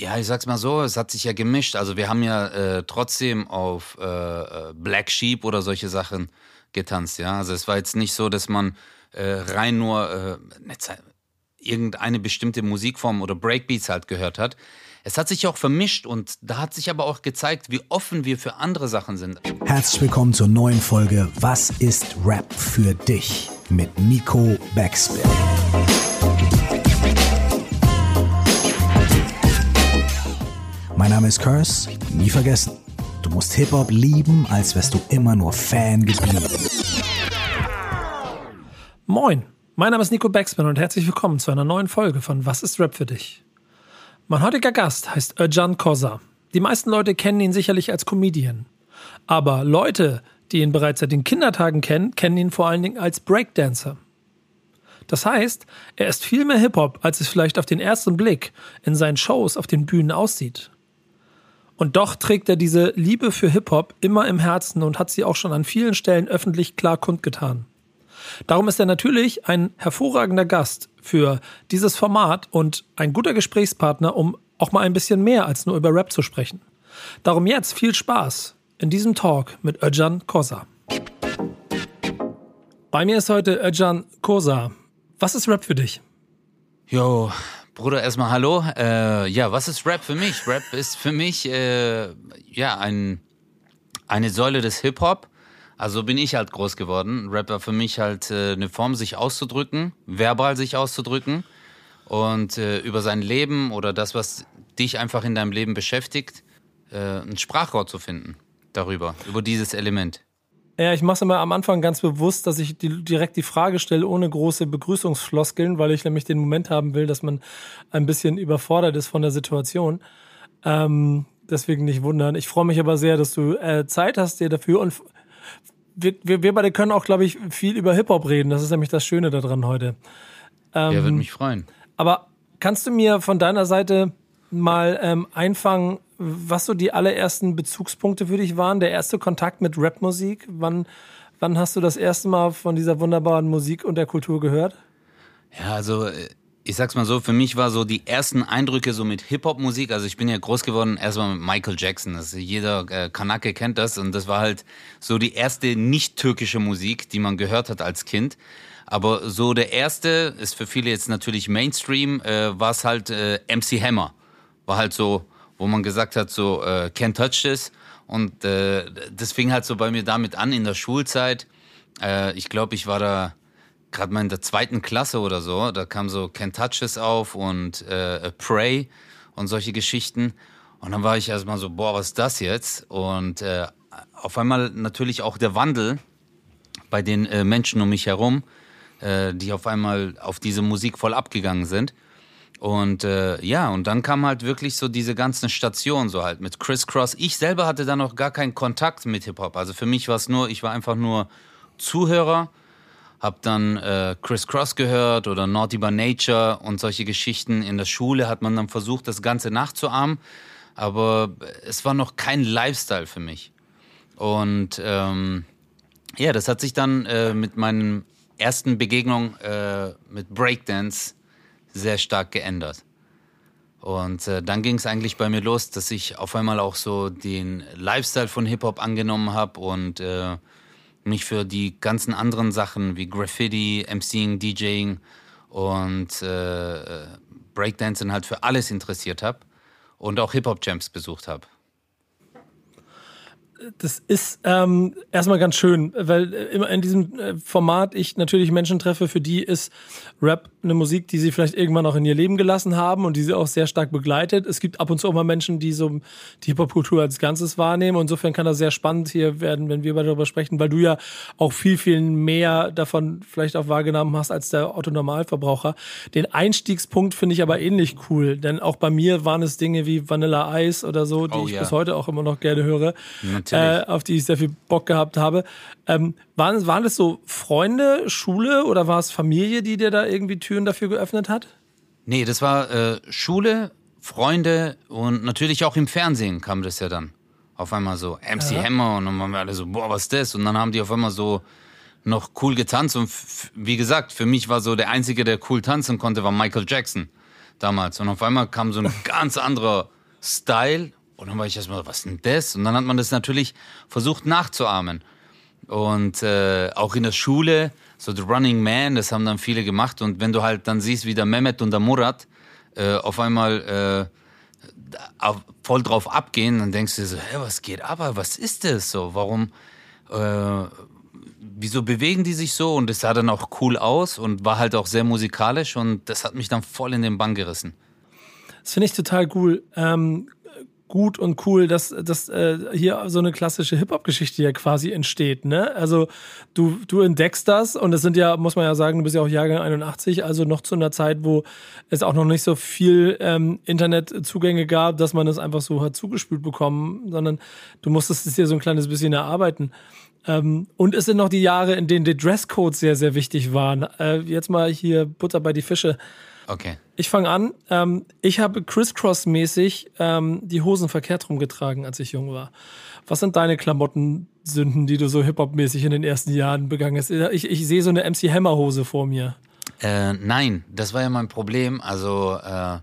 Ja, ich sag's mal so, es hat sich ja gemischt. Also wir haben ja äh, trotzdem auf äh, äh Black Sheep oder solche Sachen getanzt, ja. Also es war jetzt nicht so, dass man äh, rein nur äh, irgendeine bestimmte Musikform oder Breakbeats halt gehört hat. Es hat sich auch vermischt und da hat sich aber auch gezeigt, wie offen wir für andere Sachen sind. Herzlich willkommen zur neuen Folge Was ist Rap für dich? mit Nico Backspin. Mein Name ist Curse, nie vergessen. Du musst Hip-Hop lieben, als wärst du immer nur Fan geblieben. Moin, mein Name ist Nico Backspin und herzlich willkommen zu einer neuen Folge von Was ist Rap für dich? Mein heutiger Gast heißt Erjan Kosa. Die meisten Leute kennen ihn sicherlich als Comedian. Aber Leute, die ihn bereits seit den Kindertagen kennen, kennen ihn vor allen Dingen als Breakdancer. Das heißt, er ist viel mehr Hip-Hop, als es vielleicht auf den ersten Blick in seinen Shows auf den Bühnen aussieht. Und doch trägt er diese Liebe für Hip-Hop immer im Herzen und hat sie auch schon an vielen Stellen öffentlich klar kundgetan. Darum ist er natürlich ein hervorragender Gast für dieses Format und ein guter Gesprächspartner, um auch mal ein bisschen mehr als nur über Rap zu sprechen. Darum jetzt viel Spaß in diesem Talk mit Öcan Kosa. Bei mir ist heute Öcan Kosa. Was ist Rap für dich? Jo, Bruder, erstmal hallo. Äh, ja, was ist Rap für mich? Rap ist für mich äh, ja ein, eine Säule des Hip-Hop. Also bin ich halt groß geworden. Rap war für mich halt äh, eine Form, sich auszudrücken, verbal sich auszudrücken und äh, über sein Leben oder das, was dich einfach in deinem Leben beschäftigt, äh, ein Sprachrohr zu finden darüber, über dieses Element. Ja, ich mache es immer am Anfang ganz bewusst, dass ich die, direkt die Frage stelle, ohne große Begrüßungsfloskeln, weil ich nämlich den Moment haben will, dass man ein bisschen überfordert ist von der Situation. Ähm, deswegen nicht wundern. Ich freue mich aber sehr, dass du äh, Zeit hast dir dafür und wir, wir, wir beide können auch, glaube ich, viel über Hip-Hop reden. Das ist nämlich das Schöne daran heute. Ähm, ja, würde mich freuen. Aber kannst du mir von deiner Seite mal ähm, einfangen, was so die allerersten Bezugspunkte für dich waren? Der erste Kontakt mit Rapmusik? Wann, wann hast du das erste Mal von dieser wunderbaren Musik und der Kultur gehört? Ja, also äh, ich sag's mal so, für mich war so die ersten Eindrücke so mit Hip-Hop-Musik, also ich bin ja groß geworden erstmal mit Michael Jackson, also jeder äh, Kanake kennt das und das war halt so die erste nicht-türkische Musik, die man gehört hat als Kind. Aber so der erste, ist für viele jetzt natürlich Mainstream, äh, war es halt äh, MC Hammer. War halt so wo man gesagt hat, so, äh, can't touch this. Und äh, das fing halt so bei mir damit an in der Schulzeit. Äh, ich glaube, ich war da gerade mal in der zweiten Klasse oder so. Da kam so Can't Touch This auf und äh, Pray und solche Geschichten. Und dann war ich erstmal so, boah, was ist das jetzt? Und äh, auf einmal natürlich auch der Wandel bei den äh, Menschen um mich herum, äh, die auf einmal auf diese Musik voll abgegangen sind. Und äh, ja, und dann kam halt wirklich so diese ganzen Stationen so halt mit Criss Cross. Ich selber hatte da noch gar keinen Kontakt mit Hip-Hop. Also für mich war es nur, ich war einfach nur Zuhörer, hab dann äh, Criss Cross gehört oder Naughty by Nature und solche Geschichten. In der Schule hat man dann versucht, das Ganze nachzuahmen, aber es war noch kein Lifestyle für mich. Und ähm, ja, das hat sich dann äh, mit meinen ersten Begegnungen äh, mit Breakdance sehr stark geändert. Und äh, dann ging es eigentlich bei mir los, dass ich auf einmal auch so den Lifestyle von Hip-Hop angenommen habe und äh, mich für die ganzen anderen Sachen wie Graffiti, MCing, DJing und äh, Breakdancing halt für alles interessiert habe und auch Hip-Hop-Jams besucht habe das ist ähm, erstmal ganz schön, weil äh, immer in diesem äh, Format ich natürlich Menschen treffe, für die ist Rap eine Musik, die sie vielleicht irgendwann auch in ihr Leben gelassen haben und die sie auch sehr stark begleitet. Es gibt ab und zu auch mal Menschen, die so die Hip-Hop-Kultur als Ganzes wahrnehmen. Und insofern kann das sehr spannend hier werden, wenn wir darüber sprechen, weil du ja auch viel, viel mehr davon vielleicht auch wahrgenommen hast als der Otto-Normalverbraucher. Den Einstiegspunkt finde ich aber ähnlich cool, denn auch bei mir waren es Dinge wie Vanilla Ice oder so, die oh, ich ja. bis heute auch immer noch gerne höre. Äh, auf die ich sehr viel Bock gehabt habe. Ähm, waren, waren das so Freunde, Schule oder war es Familie, die dir da irgendwie Türen dafür geöffnet hat? Nee, das war äh, Schule, Freunde und natürlich auch im Fernsehen kam das ja dann. Auf einmal so MC ja. Hammer und dann waren wir alle so, boah, was ist das? Und dann haben die auf einmal so noch cool getanzt und wie gesagt, für mich war so der Einzige, der cool tanzen konnte, war Michael Jackson. damals. Und auf einmal kam so ein ganz anderer Style. Und dann war ich erstmal, was ist denn das? Und dann hat man das natürlich versucht nachzuahmen. Und äh, auch in der Schule, so The Running Man, das haben dann viele gemacht. Und wenn du halt dann siehst, wie der Mehmet und der Murat äh, auf einmal äh, voll drauf abgehen, dann denkst du dir so, hä, was geht ab? Was ist das so? Warum, äh, wieso bewegen die sich so? Und es sah dann auch cool aus und war halt auch sehr musikalisch und das hat mich dann voll in den Bann gerissen. Das finde ich total cool. Ähm, gut und cool, dass, dass äh, hier so eine klassische Hip-Hop-Geschichte ja quasi entsteht. Ne? Also du, du entdeckst das und es sind ja, muss man ja sagen, du bist ja auch Jahrgang 81, also noch zu einer Zeit, wo es auch noch nicht so viel ähm, Internetzugänge gab, dass man es einfach so hat zugespült bekommen, sondern du musstest es dir so ein kleines bisschen erarbeiten. Ähm, und es sind noch die Jahre, in denen die Dresscodes sehr, sehr wichtig waren. Äh, jetzt mal hier Butter bei die Fische. Okay. Ich fange an. Ähm, ich habe crisscross-mäßig ähm, die Hosen verkehrt rumgetragen, als ich jung war. Was sind deine Klamottensünden, die du so Hip-Hop-mäßig in den ersten Jahren begangen hast? Ich, ich sehe so eine MC Hammer-Hose vor mir. Äh, nein, das war ja mein Problem. Also, äh,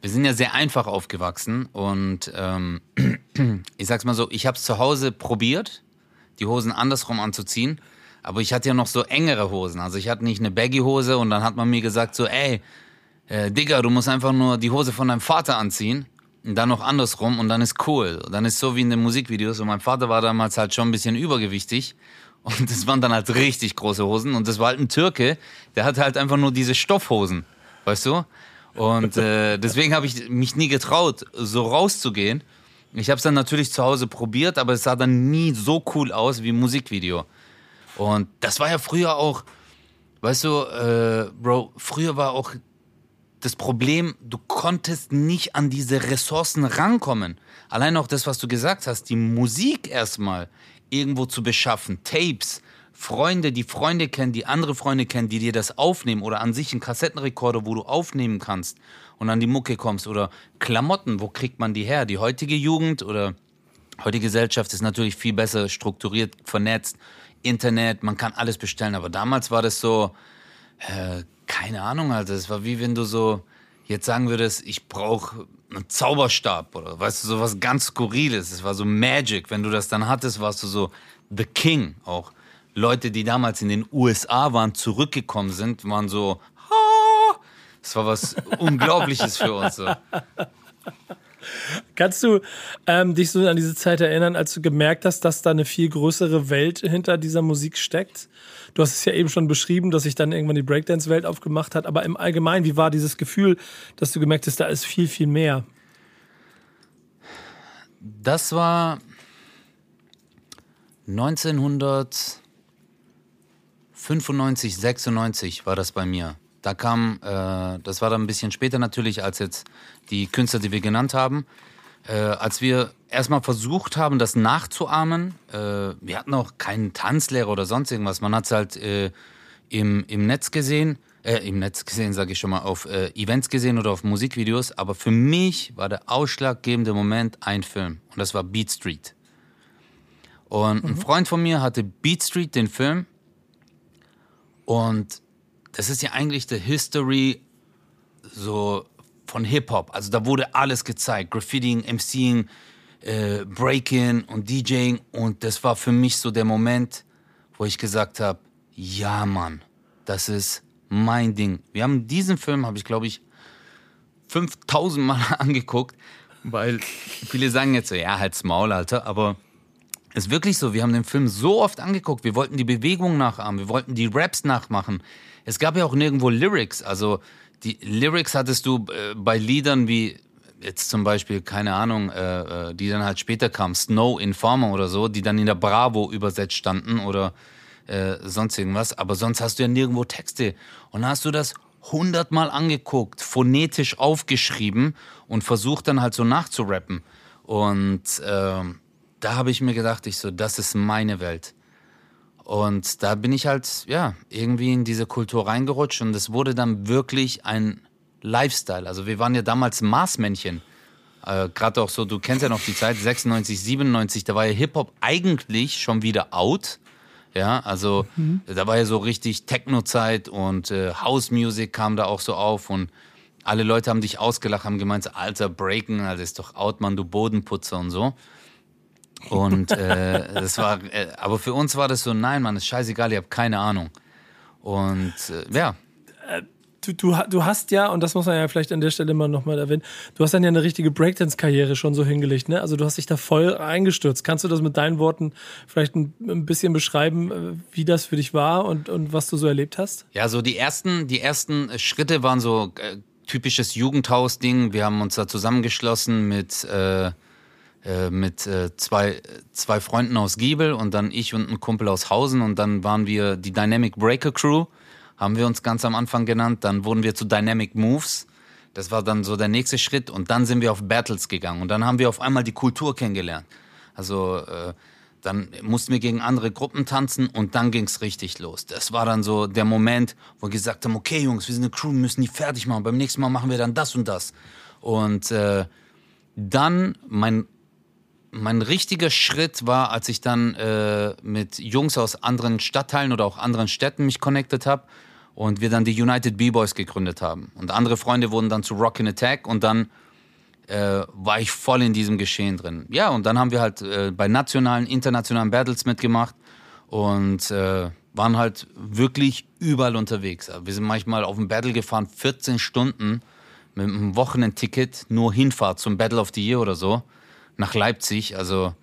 wir sind ja sehr einfach aufgewachsen und ähm, ich sag's mal so, ich habe es zu Hause probiert, die Hosen andersrum anzuziehen. Aber ich hatte ja noch so engere Hosen. Also ich hatte nicht eine Baggy-Hose und dann hat man mir gesagt so, ey, äh, Digga, du musst einfach nur die Hose von deinem Vater anziehen und dann noch andersrum und dann ist cool. Und dann ist so wie in den Musikvideos und mein Vater war damals halt schon ein bisschen übergewichtig und das waren dann halt richtig große Hosen und das war halt ein Türke, der hatte halt einfach nur diese Stoffhosen, weißt du? Und äh, deswegen habe ich mich nie getraut, so rauszugehen. Ich habe es dann natürlich zu Hause probiert, aber es sah dann nie so cool aus wie im Musikvideo. Und das war ja früher auch, weißt du, äh, Bro, früher war auch das Problem, du konntest nicht an diese Ressourcen rankommen. Allein auch das, was du gesagt hast, die Musik erstmal irgendwo zu beschaffen, Tapes, Freunde, die Freunde kennen, die andere Freunde kennen, die dir das aufnehmen oder an sich einen Kassettenrekorder, wo du aufnehmen kannst und an die Mucke kommst oder Klamotten, wo kriegt man die her? Die heutige Jugend oder heutige Gesellschaft ist natürlich viel besser strukturiert, vernetzt, Internet, man kann alles bestellen, aber damals war das so, äh, keine Ahnung, also es war wie wenn du so jetzt sagen würdest, ich brauche einen Zauberstab oder weißt du, so was ganz Skurriles. Es war so Magic. Wenn du das dann hattest, warst du so The King auch. Leute, die damals in den USA waren, zurückgekommen sind, waren so, es war was Unglaubliches für uns. So. Kannst du ähm, dich so an diese Zeit erinnern, als du gemerkt hast, dass da eine viel größere Welt hinter dieser Musik steckt? Du hast es ja eben schon beschrieben, dass sich dann irgendwann die Breakdance-Welt aufgemacht hat. Aber im Allgemeinen, wie war dieses Gefühl, dass du gemerkt hast, da ist viel, viel mehr? Das war 1995, 96 war das bei mir. Da kam, äh, das war dann ein bisschen später natürlich als jetzt die Künstler, die wir genannt haben. Äh, als wir erstmal versucht haben, das nachzuahmen, äh, wir hatten auch keinen Tanzlehrer oder sonst irgendwas. Man hat es halt äh, im, im Netz gesehen, äh, im Netz gesehen, sage ich schon mal, auf äh, Events gesehen oder auf Musikvideos. Aber für mich war der ausschlaggebende Moment ein Film und das war Beat Street. Und mhm. ein Freund von mir hatte Beat Street, den Film. Und das ist ja eigentlich der History so von Hip-Hop. Also da wurde alles gezeigt. Graffitiing, MCing, äh, Breaking und DJing. Und das war für mich so der Moment, wo ich gesagt habe, ja Mann, das ist mein Ding. Wir haben diesen Film, habe ich glaube ich 5000 Mal angeguckt, weil viele sagen jetzt so, ja, halt's Maul, Alter, aber es ist wirklich so, wir haben den Film so oft angeguckt, wir wollten die Bewegung nachahmen, wir wollten die Raps nachmachen. Es gab ja auch nirgendwo Lyrics, also die Lyrics hattest du äh, bei Liedern wie jetzt zum Beispiel, keine Ahnung, äh, äh, die dann halt später kamen, Snow Informer oder so, die dann in der Bravo übersetzt standen oder äh, sonst irgendwas. Aber sonst hast du ja nirgendwo Texte. Und dann hast du das hundertmal angeguckt, phonetisch aufgeschrieben und versucht dann halt so nachzurappen. Und äh, da habe ich mir gedacht, ich so, das ist meine Welt. Und da bin ich halt, ja, irgendwie in diese Kultur reingerutscht und es wurde dann wirklich ein Lifestyle. Also wir waren ja damals Maßmännchen. Äh, Gerade auch so, du kennst ja noch die Zeit, 96, 97, da war ja Hip-Hop eigentlich schon wieder out. Ja, also mhm. da war ja so richtig Techno-Zeit und äh, House Music kam da auch so auf und alle Leute haben dich ausgelacht, haben gemeint, alter Breaken, also ist doch out, Mann, du Bodenputzer und so. Und äh, das war, äh, aber für uns war das so, nein, Mann, ist scheißegal, ich habe keine Ahnung. Und äh, ja. Du, du, du hast ja, und das muss man ja vielleicht an der Stelle mal nochmal erwähnen, du hast dann ja eine richtige Breakdance-Karriere schon so hingelegt, ne? Also du hast dich da voll eingestürzt. Kannst du das mit deinen Worten vielleicht ein, ein bisschen beschreiben, äh, wie das für dich war und, und was du so erlebt hast? Ja, so die ersten, die ersten Schritte waren so äh, typisches Jugendhaus-Ding. Wir haben uns da zusammengeschlossen mit äh, äh, mit äh, zwei, zwei Freunden aus Giebel und dann ich und ein Kumpel aus Hausen und dann waren wir die Dynamic Breaker Crew, haben wir uns ganz am Anfang genannt. Dann wurden wir zu Dynamic Moves. Das war dann so der nächste Schritt und dann sind wir auf Battles gegangen und dann haben wir auf einmal die Kultur kennengelernt. Also äh, dann mussten wir gegen andere Gruppen tanzen und dann ging's richtig los. Das war dann so der Moment, wo wir gesagt haben, okay Jungs, wir sind eine Crew, müssen die fertig machen. Beim nächsten Mal machen wir dann das und das. Und äh, dann mein mein richtiger Schritt war, als ich dann äh, mit Jungs aus anderen Stadtteilen oder auch anderen Städten mich connected habe und wir dann die United B-Boys gegründet haben. Und andere Freunde wurden dann zu Rockin' Attack und dann äh, war ich voll in diesem Geschehen drin. Ja, und dann haben wir halt äh, bei nationalen, internationalen Battles mitgemacht und äh, waren halt wirklich überall unterwegs. Wir sind manchmal auf ein Battle gefahren, 14 Stunden mit einem Wochenendticket, nur Hinfahrt zum Battle of the Year oder so nach Leipzig. Also,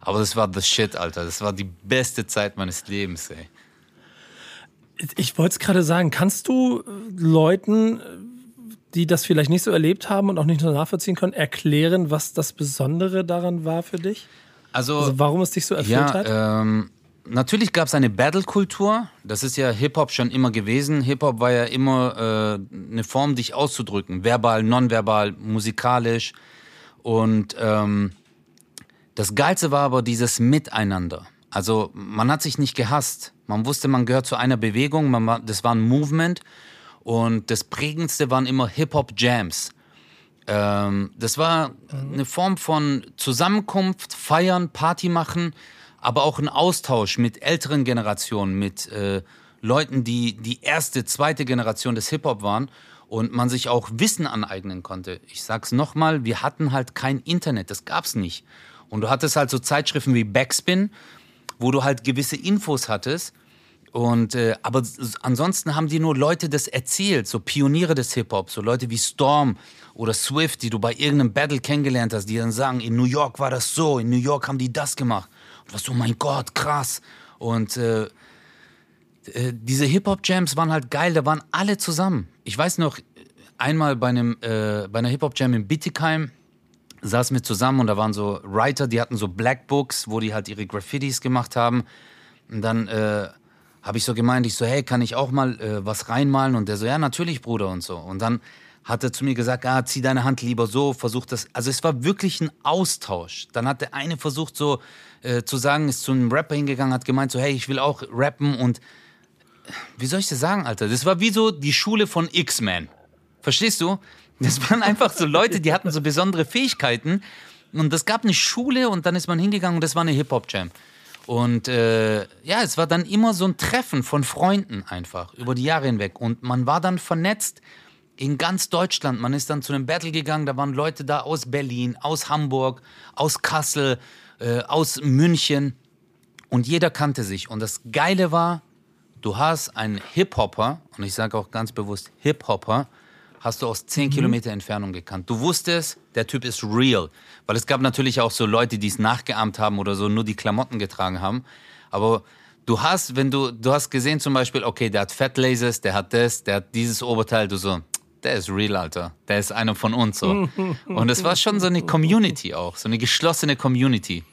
aber das war the shit, Alter. Das war die beste Zeit meines Lebens, ey. Ich wollte es gerade sagen, kannst du Leuten, die das vielleicht nicht so erlebt haben und auch nicht so nachvollziehen können, erklären, was das Besondere daran war für dich? Also, also warum es dich so erfüllt ja, hat? Ähm, natürlich gab es eine Battle-Kultur. Das ist ja Hip-Hop schon immer gewesen. Hip-Hop war ja immer äh, eine Form, dich auszudrücken. Verbal, nonverbal, musikalisch. Und ähm, das Geilste war aber dieses Miteinander. Also man hat sich nicht gehasst. Man wusste, man gehört zu einer Bewegung. Man das war ein Movement. Und das prägendste waren immer Hip-Hop-Jams. Ähm, das war eine Form von Zusammenkunft, Feiern, Party machen, aber auch ein Austausch mit älteren Generationen, mit äh, Leuten, die die erste, zweite Generation des Hip-Hop waren und man sich auch Wissen aneignen konnte. Ich sag's nochmal, wir hatten halt kein Internet, das gab's nicht. Und du hattest halt so Zeitschriften wie Backspin, wo du halt gewisse Infos hattest. Und äh, aber ansonsten haben die nur Leute das erzählt, so Pioniere des Hip-Hop, so Leute wie Storm oder Swift, die du bei irgendeinem Battle kennengelernt hast, die dann sagen, in New York war das so, in New York haben die das gemacht. Und was so, mein Gott, krass. Und äh, äh, diese Hip-Hop-Jams waren halt geil, da waren alle zusammen. Ich weiß noch, einmal bei, einem, äh, bei einer Hip-Hop-Jam in Bittigheim saßen wir zusammen und da waren so Writer, die hatten so Black Books, wo die halt ihre Graffitis gemacht haben. Und dann äh, habe ich so gemeint, ich so, hey, kann ich auch mal äh, was reinmalen? Und der so, ja, natürlich, Bruder und so. Und dann hat er zu mir gesagt, ah, zieh deine Hand lieber so, versuch das. Also es war wirklich ein Austausch. Dann hat der eine versucht so äh, zu sagen, ist zu einem Rapper hingegangen, hat gemeint so, hey, ich will auch rappen und wie soll ich das sagen, Alter? Das war wie so die Schule von X-Men. Verstehst du? Das waren einfach so Leute, die hatten so besondere Fähigkeiten. Und es gab eine Schule und dann ist man hingegangen und das war eine Hip-Hop-Jam. Und äh, ja, es war dann immer so ein Treffen von Freunden einfach über die Jahre hinweg. Und man war dann vernetzt in ganz Deutschland. Man ist dann zu einem Battle gegangen, da waren Leute da aus Berlin, aus Hamburg, aus Kassel, äh, aus München. Und jeder kannte sich. Und das Geile war, Du hast einen Hip-Hopper, und ich sage auch ganz bewusst Hip-Hopper, hast du aus 10 mhm. Kilometer Entfernung gekannt. Du wusstest, der Typ ist real. Weil es gab natürlich auch so Leute, die es nachgeahmt haben oder so nur die Klamotten getragen haben. Aber du hast, wenn du, du hast gesehen zum Beispiel, okay, der hat Fat Lasers, der hat das, der hat dieses Oberteil, du so, der ist real, Alter. Der ist einer von uns so. Und es war schon so eine Community auch, so eine geschlossene Community.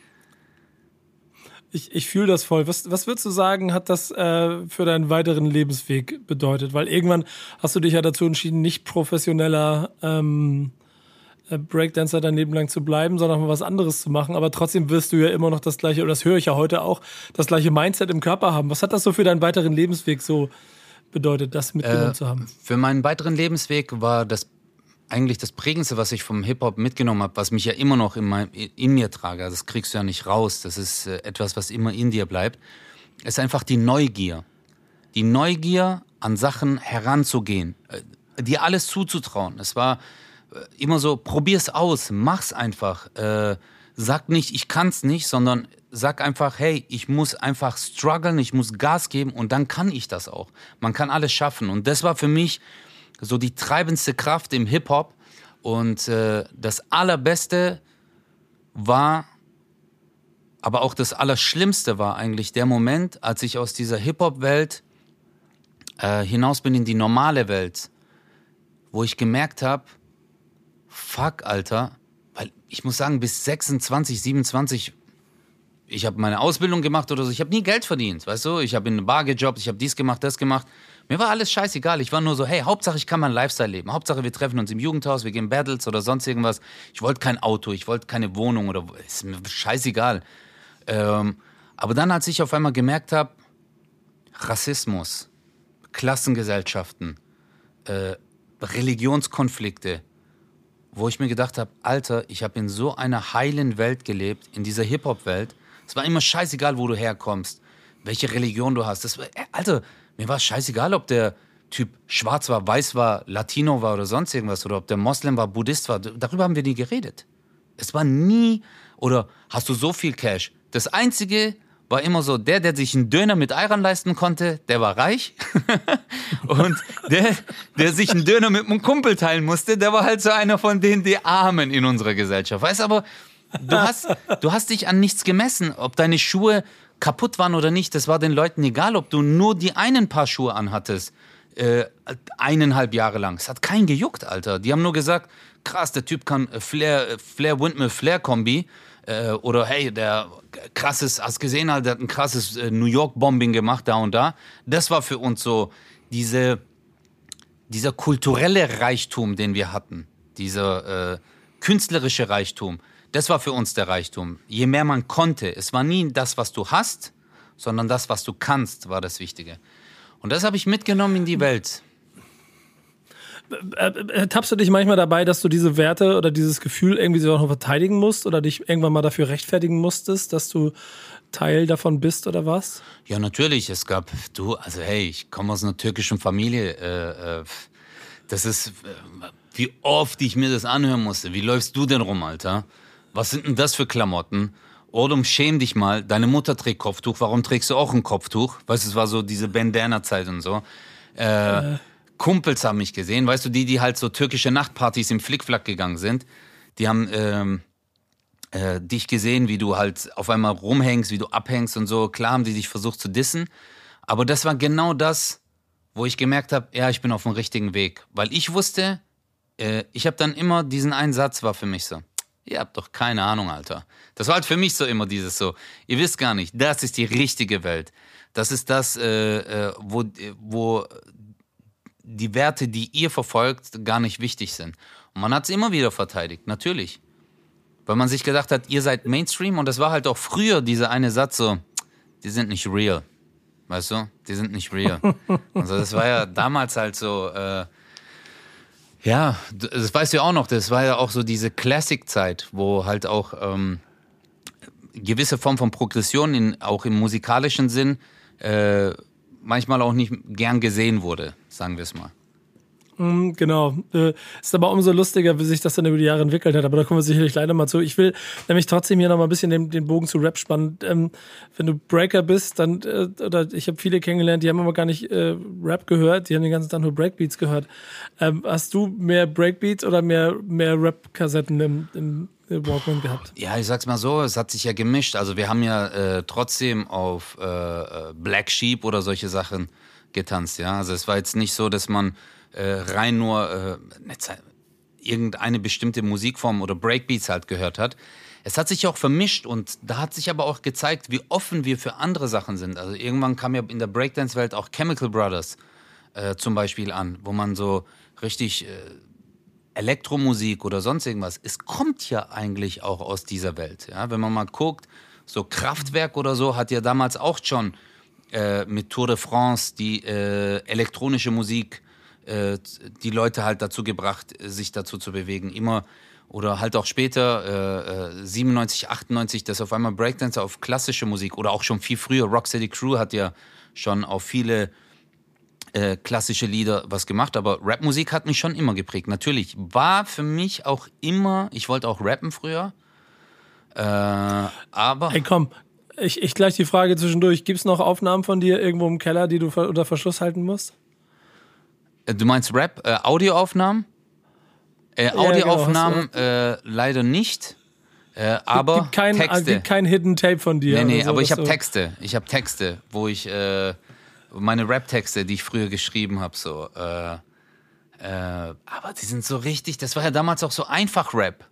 Ich, ich fühle das voll. Was, was würdest du sagen, hat das äh, für deinen weiteren Lebensweg bedeutet? Weil irgendwann hast du dich ja dazu entschieden, nicht professioneller ähm, äh, Breakdancer dein Leben lang zu bleiben, sondern mal was anderes zu machen. Aber trotzdem wirst du ja immer noch das gleiche, oder das höre ich ja heute auch, das gleiche Mindset im Körper haben. Was hat das so für deinen weiteren Lebensweg so bedeutet, das mitgenommen äh, zu haben? Für meinen weiteren Lebensweg war das eigentlich das Prägendste, was ich vom Hip-Hop mitgenommen habe, was mich ja immer noch in, mein, in mir trage, das kriegst du ja nicht raus, das ist äh, etwas, was immer in dir bleibt, ist einfach die Neugier. Die Neugier, an Sachen heranzugehen. Äh, dir alles zuzutrauen. Es war äh, immer so, probier's aus, mach's einfach. Äh, sag nicht, ich kann's nicht, sondern sag einfach, hey, ich muss einfach strugglen, ich muss Gas geben und dann kann ich das auch. Man kann alles schaffen. Und das war für mich so die treibendste Kraft im Hip-Hop. Und äh, das Allerbeste war, aber auch das Allerschlimmste war eigentlich der Moment, als ich aus dieser Hip-Hop-Welt äh, hinaus bin in die normale Welt, wo ich gemerkt habe, fuck, Alter, weil ich muss sagen, bis 26, 27, ich habe meine Ausbildung gemacht oder so, ich habe nie Geld verdient, weißt du? Ich habe in eine Bar gejobbt, ich habe dies gemacht, das gemacht. Mir war alles scheißegal. Ich war nur so, hey, Hauptsache ich kann meinen Lifestyle leben. Hauptsache wir treffen uns im Jugendhaus, wir gehen Battles oder sonst irgendwas. Ich wollte kein Auto, ich wollte keine Wohnung oder ist mir scheißegal. Ähm, aber dann, als ich auf einmal gemerkt habe, Rassismus, Klassengesellschaften, äh, Religionskonflikte, wo ich mir gedacht habe, Alter, ich habe in so einer heilen Welt gelebt, in dieser Hip-Hop-Welt. Es war immer scheißegal, wo du herkommst, welche Religion du hast. Das war, äh, Alter, mir war scheißegal, ob der Typ schwarz war, weiß war, Latino war oder sonst irgendwas oder ob der Moslem war, Buddhist war. Darüber haben wir nie geredet. Es war nie, oder hast du so viel Cash? Das Einzige war immer so, der, der sich einen Döner mit Eiern leisten konnte, der war reich. und der, der sich einen Döner mit einem Kumpel teilen musste, der war halt so einer von denen, die Armen in unserer Gesellschaft. Weißt aber, du hast, du hast dich an nichts gemessen, ob deine Schuhe kaputt waren oder nicht. Das war den Leuten egal, ob du nur die einen Paar Schuhe anhattest. Äh, eineinhalb Jahre lang. Es hat keinen gejuckt, Alter. Die haben nur gesagt, krass, der Typ kann Flair, Flair Windmill Flair Kombi. Äh, oder hey, der krasses, hast gesehen, halt, der hat ein krasses äh, New York Bombing gemacht da und da. Das war für uns so diese, dieser kulturelle Reichtum, den wir hatten, dieser äh, künstlerische Reichtum. Das war für uns der Reichtum. Je mehr man konnte, es war nie das, was du hast, sondern das, was du kannst, war das Wichtige. Und das habe ich mitgenommen in die Welt. Äh, äh, tappst du dich manchmal dabei, dass du diese Werte oder dieses Gefühl irgendwie so noch verteidigen musst oder dich irgendwann mal dafür rechtfertigen musstest, dass du Teil davon bist oder was? Ja, natürlich. Es gab, du, also hey, ich komme aus einer türkischen Familie. Äh, äh, das ist, wie oft ich mir das anhören musste. Wie läufst du denn rum, Alter? Was sind denn das für Klamotten? Odom, schäm dich mal. Deine Mutter trägt Kopftuch. Warum trägst du auch ein Kopftuch? Weißt du, es war so diese Bandana-Zeit und so. Äh, äh. Kumpels haben mich gesehen, weißt du, die, die halt so türkische Nachtpartys im Flickflack gegangen sind, die haben ähm, äh, dich gesehen, wie du halt auf einmal rumhängst, wie du abhängst und so. Klar haben die dich versucht zu dissen, aber das war genau das, wo ich gemerkt habe, ja, ich bin auf dem richtigen Weg, weil ich wusste, äh, ich habe dann immer diesen einen Satz war für mich so. Ihr habt doch keine Ahnung, Alter. Das war halt für mich so immer dieses so. Ihr wisst gar nicht, das ist die richtige Welt. Das ist das, äh, äh wo, wo die Werte, die ihr verfolgt, gar nicht wichtig sind. Und man hat es immer wieder verteidigt, natürlich. Weil man sich gedacht hat, ihr seid Mainstream und das war halt auch früher dieser eine Satz so, die sind nicht real. Weißt du? Die sind nicht real. also das war ja damals halt so, äh, ja, das weißt du ja auch noch, das war ja auch so diese Classic-Zeit, wo halt auch ähm, gewisse Form von Progression in, auch im musikalischen Sinn äh, manchmal auch nicht gern gesehen wurde, sagen wir es mal. Mm, genau. Äh, ist aber umso lustiger, wie sich das dann über die Jahre entwickelt hat. Aber da kommen wir sicherlich leider mal zu. Ich will nämlich trotzdem hier noch mal ein bisschen den, den Bogen zu Rap spannen. Ähm, wenn du Breaker bist, dann, äh, oder ich habe viele kennengelernt, die haben aber gar nicht äh, Rap gehört, die haben den ganzen Tag nur Breakbeats gehört. Ähm, hast du mehr Breakbeats oder mehr, mehr Rap-Kassetten im, im Walkman gehabt? Ja, ich sag's mal so, es hat sich ja gemischt. Also wir haben ja äh, trotzdem auf äh, äh Black Sheep oder solche Sachen getanzt, ja. Also es war jetzt nicht so, dass man äh, rein nur äh, irgendeine bestimmte Musikform oder Breakbeats halt gehört hat. Es hat sich auch vermischt und da hat sich aber auch gezeigt, wie offen wir für andere Sachen sind. Also irgendwann kam ja in der Breakdance-Welt auch Chemical Brothers äh, zum Beispiel an, wo man so richtig äh, Elektromusik oder sonst irgendwas, es kommt ja eigentlich auch aus dieser Welt. Ja? Wenn man mal guckt, so Kraftwerk oder so hat ja damals auch schon äh, mit Tour de France die äh, elektronische Musik äh, die Leute halt dazu gebracht, sich dazu zu bewegen. Immer oder halt auch später, äh, 97, 98, dass auf einmal Breakdance auf klassische Musik oder auch schon viel früher, Rocksteady Crew hat ja schon auf viele äh, klassische Lieder was gemacht, aber Rapmusik hat mich schon immer geprägt. Natürlich war für mich auch immer, ich wollte auch rappen früher, äh, aber. Ey, komm, ich, ich gleich die Frage zwischendurch. Gibt es noch Aufnahmen von dir irgendwo im Keller, die du unter Verschluss halten musst? Äh, du meinst Rap, äh, Audioaufnahmen? Äh, Audioaufnahmen genau, äh, leider nicht. Äh, aber gibt kein, Texte. gibt kein Hidden Tape von dir. Nee, nee, so, aber ich habe so. Texte. Ich habe Texte, wo ich äh, meine Rap-Texte, die ich früher geschrieben habe, so. Äh, äh, aber die sind so richtig. Das war ja damals auch so einfach Rap.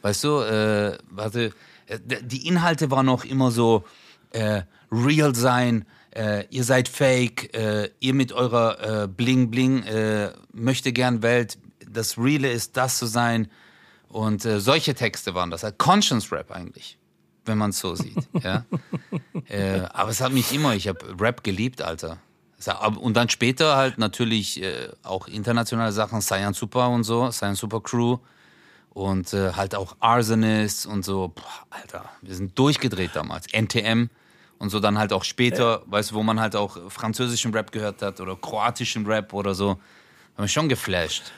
Weißt du, äh, warte, äh, die Inhalte waren auch immer so äh, real sein. Äh, ihr seid fake, äh, ihr mit eurer äh, Bling Bling äh, möchte gern Welt, das Reale ist das zu sein. Und äh, solche Texte waren das, halt Conscience Rap eigentlich, wenn man es so sieht. ja? äh, aber es hat mich immer, ich habe Rap geliebt, Alter. Und dann später halt natürlich auch internationale Sachen, Science Super und so, Science Super Crew und halt auch Arsonist und so. Boah, Alter, wir sind durchgedreht damals. NTM und so dann halt auch später, äh. weißt du, wo man halt auch französischen Rap gehört hat oder kroatischen Rap oder so. Haben wir schon geflasht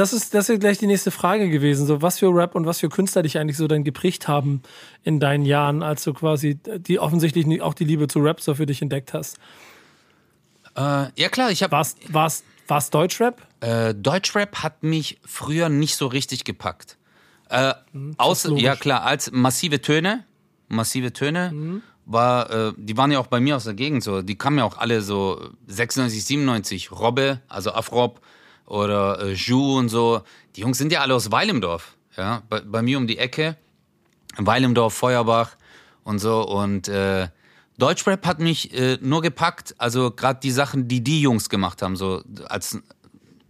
das ist, das ist gleich die nächste Frage gewesen. So, was für Rap und was für Künstler dich eigentlich so dann geprägt haben in deinen Jahren, als du quasi die offensichtlich auch die Liebe zu Rap so für dich entdeckt hast. Äh, ja klar, ich habe. War's, war's, war's Deutschrap? Äh, Deutschrap hat mich früher nicht so richtig gepackt. Äh, mhm, außer, ja klar, als massive Töne, massive Töne mhm. War, äh, die waren ja auch bei mir aus der Gegend so. Die kamen ja auch alle so 96, 97. Robbe, also Afrop oder äh, Ju und so. Die Jungs sind ja alle aus Weilimdorf. Ja, bei, bei mir um die Ecke. Weilimdorf, Feuerbach und so. Und äh, Deutschrap hat mich äh, nur gepackt, also gerade die Sachen, die die Jungs gemacht haben, so als,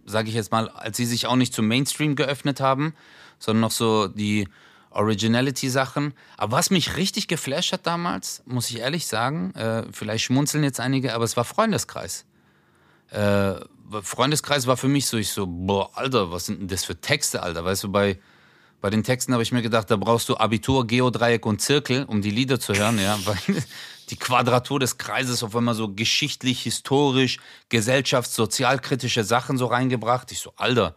sage ich jetzt mal, als sie sich auch nicht zum Mainstream geöffnet haben, sondern noch so die Originality-Sachen. Aber was mich richtig geflasht hat damals, muss ich ehrlich sagen, äh, vielleicht schmunzeln jetzt einige, aber es war Freundeskreis. Äh, Freundeskreis war für mich so, ich so, boah, Alter, was sind denn das für Texte, Alter? Weißt du, bei, bei den Texten habe ich mir gedacht, da brauchst du Abitur, Geodreieck und Zirkel, um die Lieder zu hören, ja, weil die Quadratur des Kreises auf einmal so geschichtlich, historisch, gesellschafts-, sozialkritische Sachen so reingebracht. Ich so, Alter,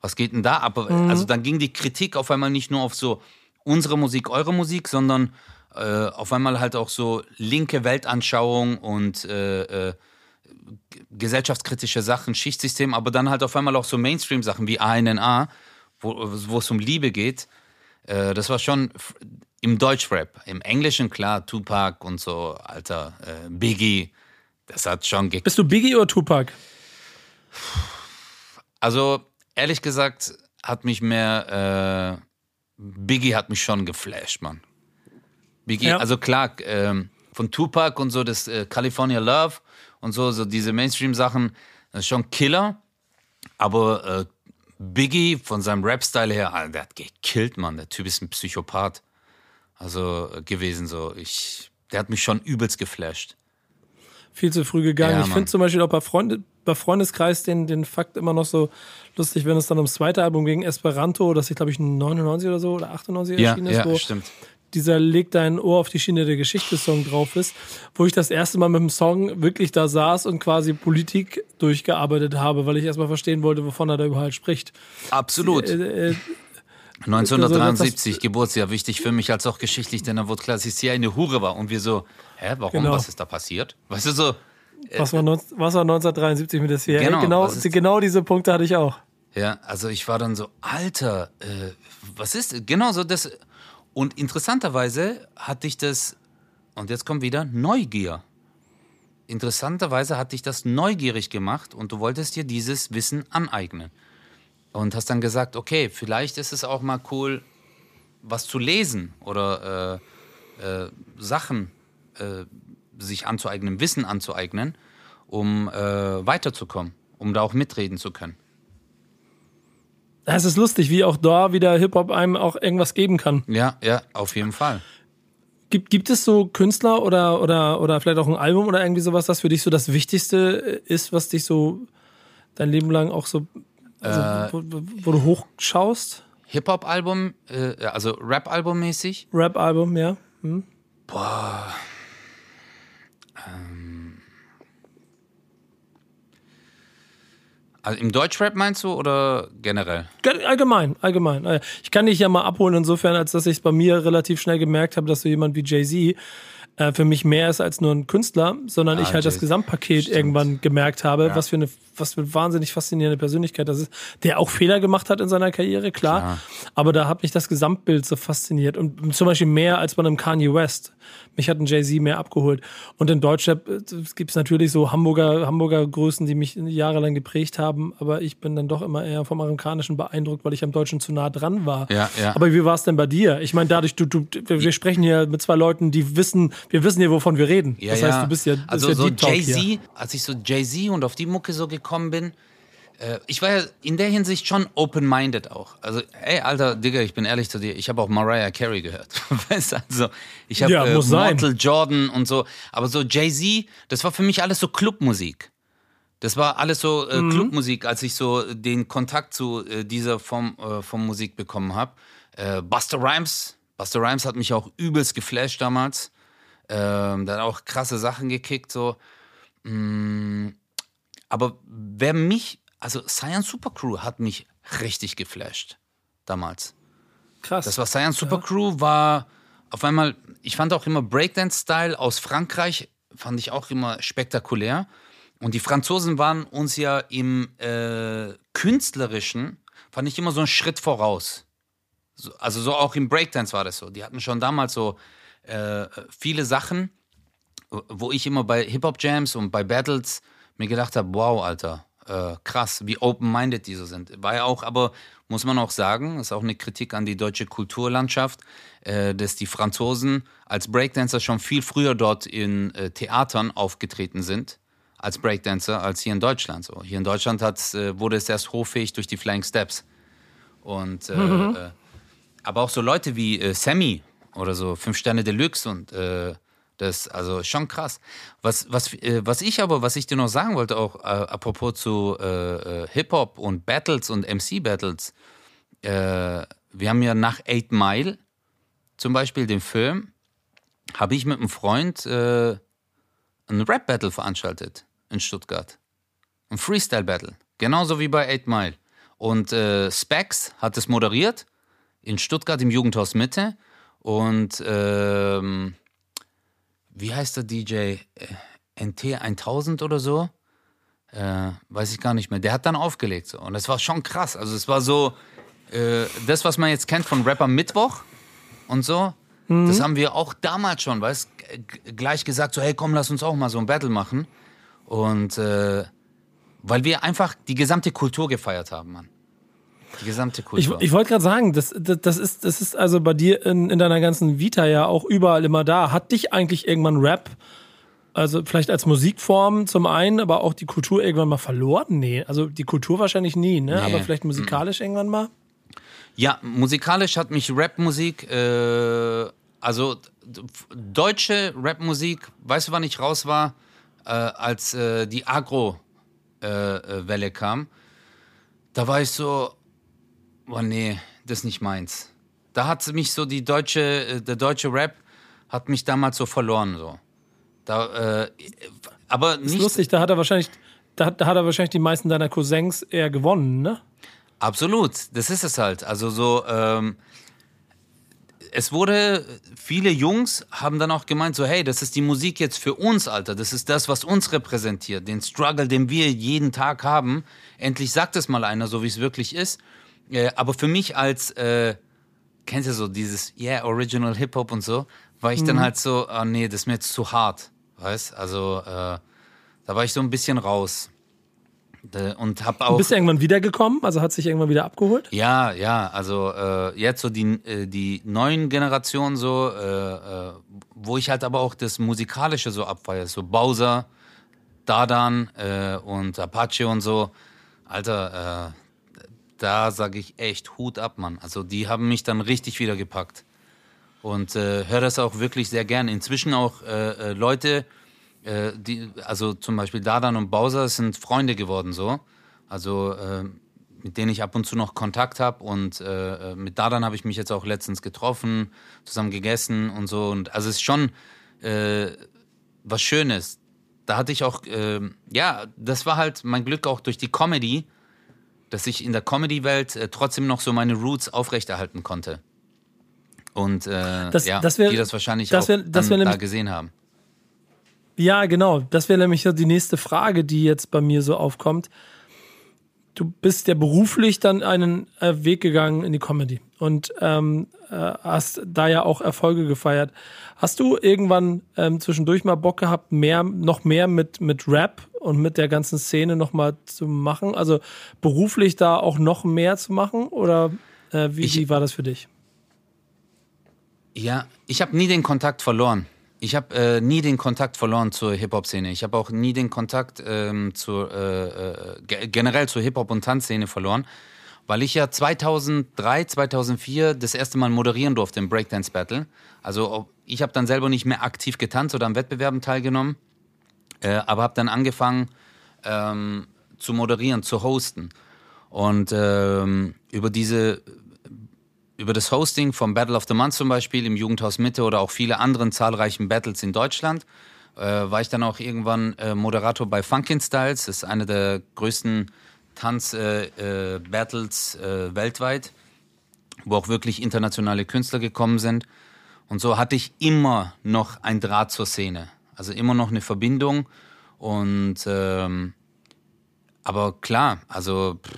was geht denn da ab? Mhm. Also dann ging die Kritik auf einmal nicht nur auf so unsere Musik, eure Musik, sondern äh, auf einmal halt auch so linke Weltanschauung und äh, äh, gesellschaftskritische Sachen, Schichtsystem, aber dann halt auf einmal auch so Mainstream-Sachen wie ANNA, wo, es um Liebe geht. Äh, das war schon im Deutschrap. Im Englischen, klar, Tupac und so, Alter, äh, Biggie. Das hat schon Bist du Biggie oder Tupac? Also, ehrlich gesagt, hat mich mehr. Äh, Biggie hat mich schon geflasht, Mann. Biggie, ja. also klar, ähm, von Tupac und so, das äh, California Love und so, so diese Mainstream-Sachen, das ist schon Killer. Aber äh, Biggie von seinem Rap-Style her, Alter, der hat gekillt, Mann. Der Typ ist ein Psychopath. Also äh, gewesen so. Ich, der hat mich schon übelst geflasht. Viel zu früh gegangen. Ja, ich finde zum Beispiel auch bei, Freunde, bei Freundeskreis den, den Fakt immer noch so lustig, wenn es dann ums zweite Album ging, Esperanto, das ich glaube ich 99 oder so oder 98 ja, erschienen ist, ja, wo stimmt dieser Leg dein Ohr auf die Schiene der Geschichte-Song drauf ist, wo ich das erste Mal mit dem Song wirklich da saß und quasi Politik durchgearbeitet habe, weil ich erstmal verstehen wollte, wovon er da überhaupt spricht. Absolut. Äh, äh, 1973, also, Geburtsjahr, wichtig für mich als auch geschichtlich, denn da wurde klar, dass sie eine Hure war. Und wir so, hä, warum? Genau. Was ist da passiert? Weißt du so? Äh, was, war, was war 1973 mit der CIA? Genau, genau, genau diese Punkte hatte ich auch. Ja, also ich war dann so, Alter, äh, was ist, genau so das, und interessanterweise hatte ich das, und jetzt kommt wieder Neugier. Interessanterweise hat dich das neugierig gemacht und du wolltest dir dieses Wissen aneignen. Und hast dann gesagt, okay, vielleicht ist es auch mal cool, was zu lesen oder äh, äh, Sachen äh, sich anzueignen, Wissen anzueignen, um äh, weiterzukommen, um da auch mitreden zu können. Es ist lustig, wie auch da wieder Hip-Hop einem auch irgendwas geben kann. Ja, ja, auf jeden Fall. Gibt, gibt es so Künstler oder, oder, oder vielleicht auch ein Album oder irgendwie sowas, das für dich so das Wichtigste ist, was dich so dein Leben lang auch so, also, äh, wo, wo, du hochschaust? Hip-Hop-Album, äh, also Rap-Album mäßig? Rap-Album, ja. Hm. Boah. Ähm. Also Im Deutschrap meinst du oder generell? Allgemein, allgemein. Äh, ich kann dich ja mal abholen, insofern, als dass ich es bei mir relativ schnell gemerkt habe, dass so jemand wie Jay-Z äh, für mich mehr ist als nur ein Künstler, sondern ah, ich halt das Gesamtpaket stimmt. irgendwann gemerkt habe, ja. was für eine was für eine wahnsinnig faszinierende Persönlichkeit das ist, der auch Fehler gemacht hat in seiner Karriere, klar. klar. Aber da hat mich das Gesamtbild so fasziniert und zum Beispiel mehr als bei einem Kanye West. Mich hat ein Jay-Z mehr abgeholt. Und in Deutschland äh, gibt es natürlich so Hamburger, Hamburger Größen, die mich jahrelang geprägt haben, aber ich bin dann doch immer eher vom Amerikanischen beeindruckt, weil ich am Deutschen zu nah dran war. Ja, ja. Aber wie war es denn bei dir? Ich meine, dadurch, du, du, wir sprechen hier mit zwei Leuten, die wissen, wir wissen hier, wovon wir reden. Ja, das heißt, du bist ja, also ja so Jay-Z, als ich so Jay-Z und auf die Mucke so gekommen bin, äh, ich war ja in der Hinsicht schon open-minded auch. Also, ey, alter Digga, ich bin ehrlich zu dir, ich habe auch Mariah Carey gehört. weißt du, also, ich habe ja, äh, Mortal Jordan und so. Aber so Jay-Z, das war für mich alles so Clubmusik. Das war alles so äh, mhm. Clubmusik, als ich so den Kontakt zu äh, dieser Form äh, von Musik bekommen habe. Äh, Buster Rhymes, Buster Rhymes hat mich auch übelst geflasht damals. Ähm, hat auch krasse Sachen gekickt, so. Mm, aber wer mich also Science Super Crew hat mich richtig geflasht damals. Krass. Das war Science Super Crew, war auf einmal, ich fand auch immer Breakdance-Style aus Frankreich, fand ich auch immer spektakulär. Und die Franzosen waren uns ja im äh, künstlerischen, fand ich immer so einen Schritt voraus. So, also so auch im Breakdance war das so. Die hatten schon damals so äh, viele Sachen, wo ich immer bei Hip-Hop-Jams und bei Battles mir gedacht habe, wow, Alter, äh, krass, wie open-minded die so sind. War ja auch, aber muss man auch sagen, ist auch eine Kritik an die deutsche Kulturlandschaft, äh, dass die Franzosen als Breakdancer schon viel früher dort in äh, Theatern aufgetreten sind als Breakdancer als hier in Deutschland. So, hier in Deutschland äh, wurde es erst hochfähig durch die Flying Steps. Und äh, mhm. Äh, aber auch so Leute wie Sammy oder so Fünf Sterne Deluxe und das also schon krass. Was, was, äh, was ich aber, was ich dir noch sagen wollte, auch äh, apropos zu äh, äh Hip-Hop und Battles und MC-Battles, äh, wir haben ja nach Eight Mile zum Beispiel den Film, habe ich mit einem Freund äh, ein Rap-Battle veranstaltet in Stuttgart. Ein Freestyle-Battle. Genauso wie bei Eight Mile. Und äh, Specs hat es moderiert in Stuttgart im Jugendhaus Mitte. Und ähm, wie heißt der DJ? NT 1000 oder so? Äh, weiß ich gar nicht mehr. Der hat dann aufgelegt so. Und das war schon krass. Also es war so, äh, das, was man jetzt kennt von Rapper Mittwoch und so, mhm. das haben wir auch damals schon, weißt gleich gesagt, so, hey komm, lass uns auch mal so ein Battle machen. Und äh, weil wir einfach die gesamte Kultur gefeiert haben, Mann. Die gesamte Kultur. Ich, ich wollte gerade sagen, das, das, das, ist, das ist also bei dir in, in deiner ganzen Vita ja auch überall immer da. Hat dich eigentlich irgendwann Rap, also vielleicht als Musikform zum einen, aber auch die Kultur irgendwann mal verloren? Nee, also die Kultur wahrscheinlich nie, ne? Nee. aber vielleicht musikalisch mhm. irgendwann mal? Ja, musikalisch hat mich Rapmusik, äh, also deutsche Rapmusik, weißt du, wann ich raus war? Äh, als äh, die Agro-Welle äh, kam. Da war ich so, Oh nee, das ist nicht meins. Da hat mich so die deutsche, äh, der deutsche Rap hat mich damals so verloren so. Da, äh, aber nicht. ist lustig, da hat er wahrscheinlich, da hat, da hat er wahrscheinlich die meisten deiner Cousins eher gewonnen, ne? Absolut, das ist es halt. Also so, ähm, es wurde, viele Jungs haben dann auch gemeint, so, hey, das ist die Musik jetzt für uns, Alter. Das ist das, was uns repräsentiert. Den Struggle, den wir jeden Tag haben. Endlich sagt es mal einer, so wie es wirklich ist. Äh, aber für mich als, äh, kennst du so dieses, yeah, Original Hip-Hop und so, war ich mhm. dann halt so, oh nee, das ist mir jetzt zu hart, weißt? Also, äh, da war ich so ein bisschen raus. Und hab auch. Du bist du irgendwann wiedergekommen? Also hat sich irgendwann wieder abgeholt? Ja, ja. Also äh, jetzt so die, äh, die neuen Generationen so, äh, äh, wo ich halt aber auch das Musikalische so abfeiere. So Bowser, Dadan äh, und Apache und so. Alter, äh, da sage ich echt Hut ab, Mann. Also die haben mich dann richtig wieder gepackt. Und äh, höre das auch wirklich sehr gern. Inzwischen auch äh, äh, Leute, äh, die, also zum Beispiel Dadan und Bowser sind Freunde geworden so. Also äh, mit denen ich ab und zu noch Kontakt habe. Und äh, mit Dadan habe ich mich jetzt auch letztens getroffen, zusammen gegessen und so. Und also es ist schon was Schönes. Da hatte ich auch, ja, das war halt mein Glück auch durch die Comedy dass ich in der Comedy-Welt äh, trotzdem noch so meine Roots aufrechterhalten konnte. Und äh, Das- ja, das wär- die das wahrscheinlich das auch wär- das dann wär da gesehen haben. Ja, genau. Das wäre nämlich die nächste Frage, die jetzt bei mir so aufkommt. Du bist ja beruflich dann einen äh, Weg gegangen in die Comedy und ähm, äh, hast da ja auch Erfolge gefeiert. Hast du irgendwann ähm, zwischendurch mal Bock gehabt, mehr, noch mehr mit, mit Rap und mit der ganzen Szene noch mal zu machen? Also beruflich da auch noch mehr zu machen? Oder äh, wie, Ich- wie war das für dich? Ja, ich habe nie den Kontakt verloren. Ich habe äh, nie den Kontakt verloren zur Hip-Hop-Szene. Ich habe auch nie den Kontakt ähm, zur, äh, äh, ge generell zur Hip-Hop- und Tanzszene verloren, weil ich ja 2003, 2004 das erste Mal moderieren durfte im Breakdance Battle. Also ich habe dann selber nicht mehr aktiv getanzt oder an Wettbewerben teilgenommen, äh, aber habe dann angefangen ähm, zu moderieren, zu hosten. Und ähm, über diese über das Hosting vom Battle of the Month zum Beispiel im Jugendhaus Mitte oder auch viele anderen zahlreichen Battles in Deutschland, äh, war ich dann auch irgendwann äh, Moderator bei Funkin' Styles. Das ist eine der größten Tanz-Battles äh, Battles, äh, weltweit, wo auch wirklich internationale Künstler gekommen sind. Und so hatte ich immer noch ein Draht zur Szene. Also immer noch eine Verbindung. Und ähm, aber klar, also pff,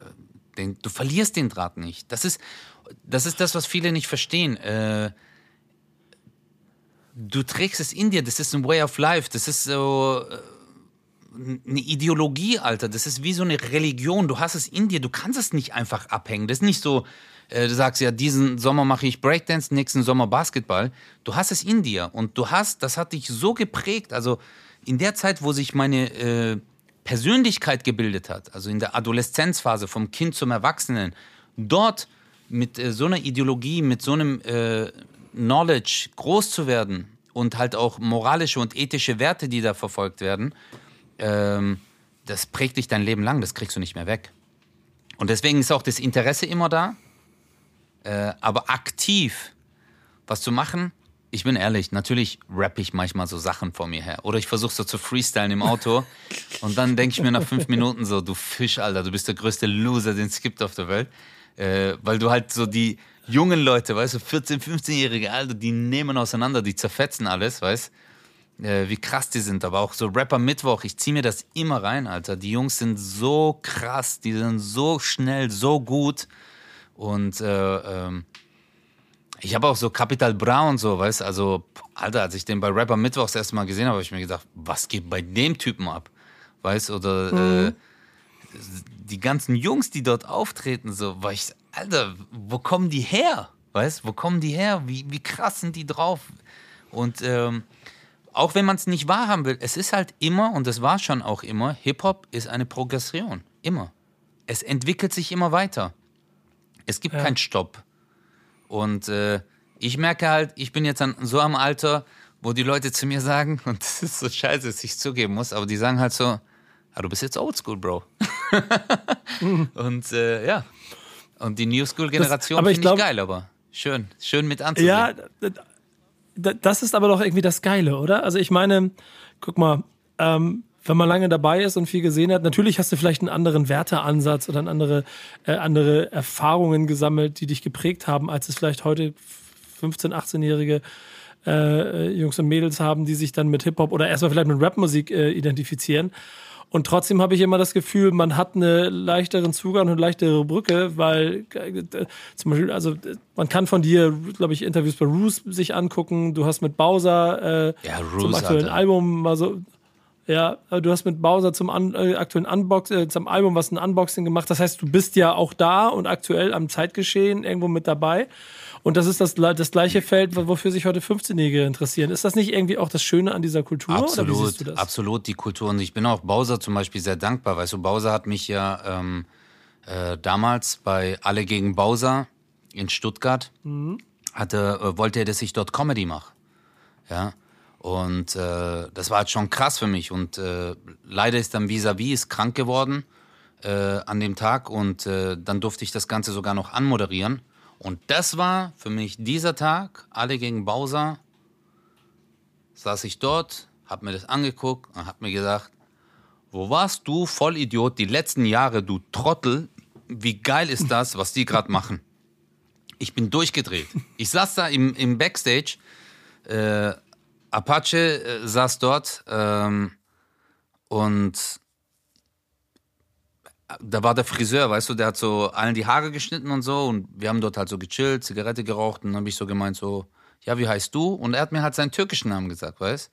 äh, den, du verlierst den Draht nicht. Das ist, das ist das, was viele nicht verstehen. Äh, du trägst es in dir, das ist ein Way of Life, das ist so äh, eine Ideologie, Alter. Das ist wie so eine Religion. Du hast es in dir, du kannst es nicht einfach abhängen. Das ist nicht so, äh, du sagst ja, diesen Sommer mache ich Breakdance, nächsten Sommer Basketball. Du hast es in dir und du hast, das hat dich so geprägt. Also in der Zeit, wo sich meine Persönlichkeit gebildet hat, also in der Adoleszenzphase vom Kind zum Erwachsenen, dort mit äh, so einer Ideologie, mit so einem äh, Knowledge groß zu werden und halt auch moralische und ethische Werte, die da verfolgt werden, ähm, das prägt dich dein Leben lang, das kriegst du nicht mehr weg. Und deswegen ist auch das Interesse immer da, äh, aber aktiv was zu machen, ich bin ehrlich, natürlich rappe ich manchmal so Sachen vor mir her. Oder ich versuche so zu freestylen im Auto und dann denke ich mir nach fünf Minuten so, du Fisch, Alter, du bist der größte Loser, den es gibt auf der Welt. Äh, weil du halt so die jungen Leute, weißt du, 14-, 15-Jährige, Alter, die nehmen auseinander, die zerfetzen alles, weißt äh, wie krass die sind. Aber auch so Rapper Mittwoch, ich ziehe mir das immer rein, Alter. Die Jungs sind so krass, die sind so schnell, so gut. Und äh, ähm, ich habe auch so Capital Bra und so, weißt also, Alter, als ich den bei Rapper Mittwochs erst mal gesehen habe, habe ich mir gedacht, was geht bei dem Typen ab? Weißt oder äh, die ganzen Jungs, die dort auftreten, so, war ich, Alter, wo kommen die her? Weißt wo kommen die her? Wie, wie krass sind die drauf? Und ähm, auch wenn man es nicht wahrhaben will, es ist halt immer, und das war schon auch immer, Hip-Hop ist eine Progression. Immer. Es entwickelt sich immer weiter. Es gibt Ja. keinen Stopp. Und äh, ich merke halt, ich bin jetzt an, so am Alter, wo die Leute zu mir sagen, und das ist so scheiße, dass ich zugeben muss, aber die sagen halt so, ah, du bist jetzt oldschool, Bro. und äh, ja. Und die New School-Generation aber ich finde ich glaub- geil, aber schön. Schön mit anzusehen. Ja, das ist aber doch irgendwie das Geile, oder? Also ich meine, guck mal, ähm, wenn man lange dabei ist und viel gesehen hat, natürlich hast du vielleicht einen anderen Werteansatz oder eine andere, äh, andere Erfahrungen gesammelt, die dich geprägt haben, als es vielleicht heute 15-, 18-jährige äh, Jungs und Mädels haben, die sich dann mit Hip-Hop oder erstmal vielleicht mit Rapmusik äh, identifizieren. Und trotzdem habe ich immer das Gefühl, man hat einen leichteren Zugang und eine leichtere Brücke, weil äh, zum Beispiel, also man kann von dir, glaube ich, Interviews bei Roos sich angucken. Du hast mit Bowser äh, Ja, zum Roos, aktuellen Alter. Album mal so. Ja, du hast mit Bowser zum an, äh, aktuellen Unbox, äh, zum Album was ein Unboxing gemacht. Das heißt, du bist ja auch da und aktuell am Zeitgeschehen irgendwo mit dabei. Und das ist das, das gleiche Feld, wofür sich heute 15-Jährige interessieren. Ist das nicht irgendwie auch das Schöne an dieser Kultur? Absolut, absolut die Kultur. Und ich bin auch Bowser zum Beispiel sehr dankbar. Weißt du, Bowser hat mich ja ähm, äh, damals bei Alle gegen Bowser in Stuttgart, Mhm. hatte, äh, wollte er, dass ich dort Comedy mache. Ja. Und äh, das war halt schon krass für mich. Und äh, leider ist dann Vis-a-vis ist krank geworden äh, an dem Tag. Und äh, dann durfte ich das Ganze sogar noch anmoderieren. Und das war für mich dieser Tag, alle gegen Bowser, saß ich dort, hab mir das angeguckt und hab mir gedacht, wo warst du, Vollidiot, die letzten Jahre, du Trottel? Wie geil ist das, was die gerade machen? Ich bin durchgedreht. Ich saß da im, im Backstage, äh, Apache äh, saß dort ähm, und da war der Friseur, weißt du, der hat so allen die Haare geschnitten und so und wir haben dort halt so gechillt, Zigarette geraucht und dann habe ich so gemeint so, ja, wie heißt du? Und er hat mir halt seinen türkischen Namen gesagt, weißt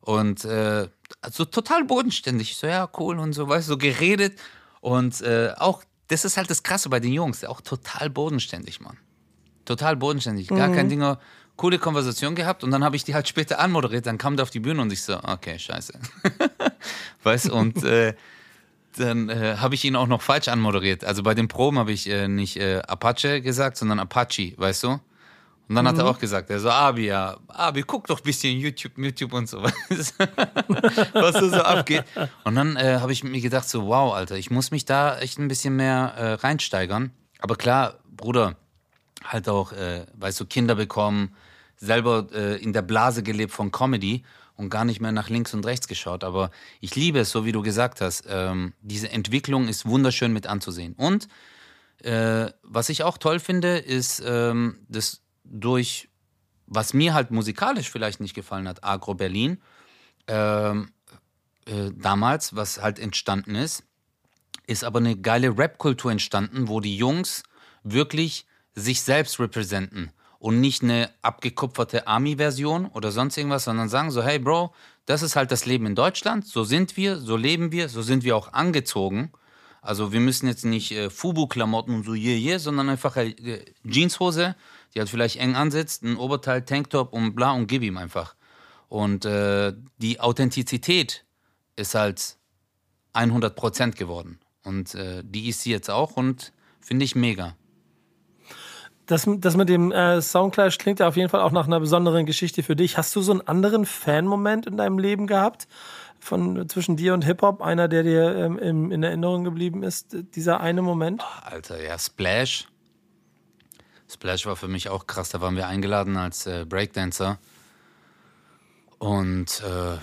Und äh, also total bodenständig. Ich so, ja, cool und so, weißt du, so geredet und äh, auch, das ist halt das Krasse bei den Jungs, auch total bodenständig, Mann. Total bodenständig, gar mhm. kein Ding, coole Konversation gehabt und dann habe ich die halt später anmoderiert, dann kam der auf die Bühne und ich so, okay, scheiße. weißt und äh, dann äh, habe ich ihn auch noch falsch anmoderiert. Also bei den Proben habe ich äh, nicht äh, Apache gesagt, sondern Apache, weißt du? Und dann mhm. hat er mhm. auch gesagt, er so, Abi, ja, Abi, guck doch ein bisschen YouTube, YouTube und so, was da so abgeht. Und dann äh, habe ich mir gedacht, so, wow, Alter, ich muss mich da echt ein bisschen mehr äh, reinsteigern. Aber klar, Bruder, halt auch, äh, weißt du, Kinder bekommen, selber äh, in der Blase gelebt von Comedy und gar nicht mehr nach links und rechts geschaut. Aber ich liebe es, so wie du gesagt hast. Ähm, diese Entwicklung ist wunderschön mit anzusehen. Und äh, was ich auch toll finde, ist, ähm, dass durch, was mir halt musikalisch vielleicht nicht gefallen hat, Agro Berlin, ähm, äh, damals, was halt entstanden ist, ist aber eine geile Rap-Kultur entstanden, wo die Jungs wirklich sich selbst repräsentieren und nicht eine abgekupferte Army-Version oder sonst irgendwas, sondern sagen so, hey Bro, das ist halt das Leben in Deutschland, so sind wir, so leben wir, so sind wir auch angezogen. Also wir müssen jetzt nicht äh, Fubu-Klamotten und so je, je, sondern einfach äh, Jeanshose, die halt vielleicht eng ansitzt, ein Oberteil, Tanktop und bla und gib ihm einfach. Und äh, die Authentizität ist halt 100% geworden. Und äh, die ist sie jetzt auch und finde ich mega. Das, das mit dem äh, Soundclash klingt ja auf jeden Fall auch nach einer besonderen Geschichte für dich. Hast du so einen anderen Fan-Moment in deinem Leben gehabt? Von, zwischen dir und Hip-Hop? Einer, der dir ähm, in, in Erinnerung geblieben ist? Dieser eine Moment? Oh, Alter, ja, Splash. Splash war für mich auch krass. Da waren wir eingeladen als äh, Breakdancer. Und äh, ja,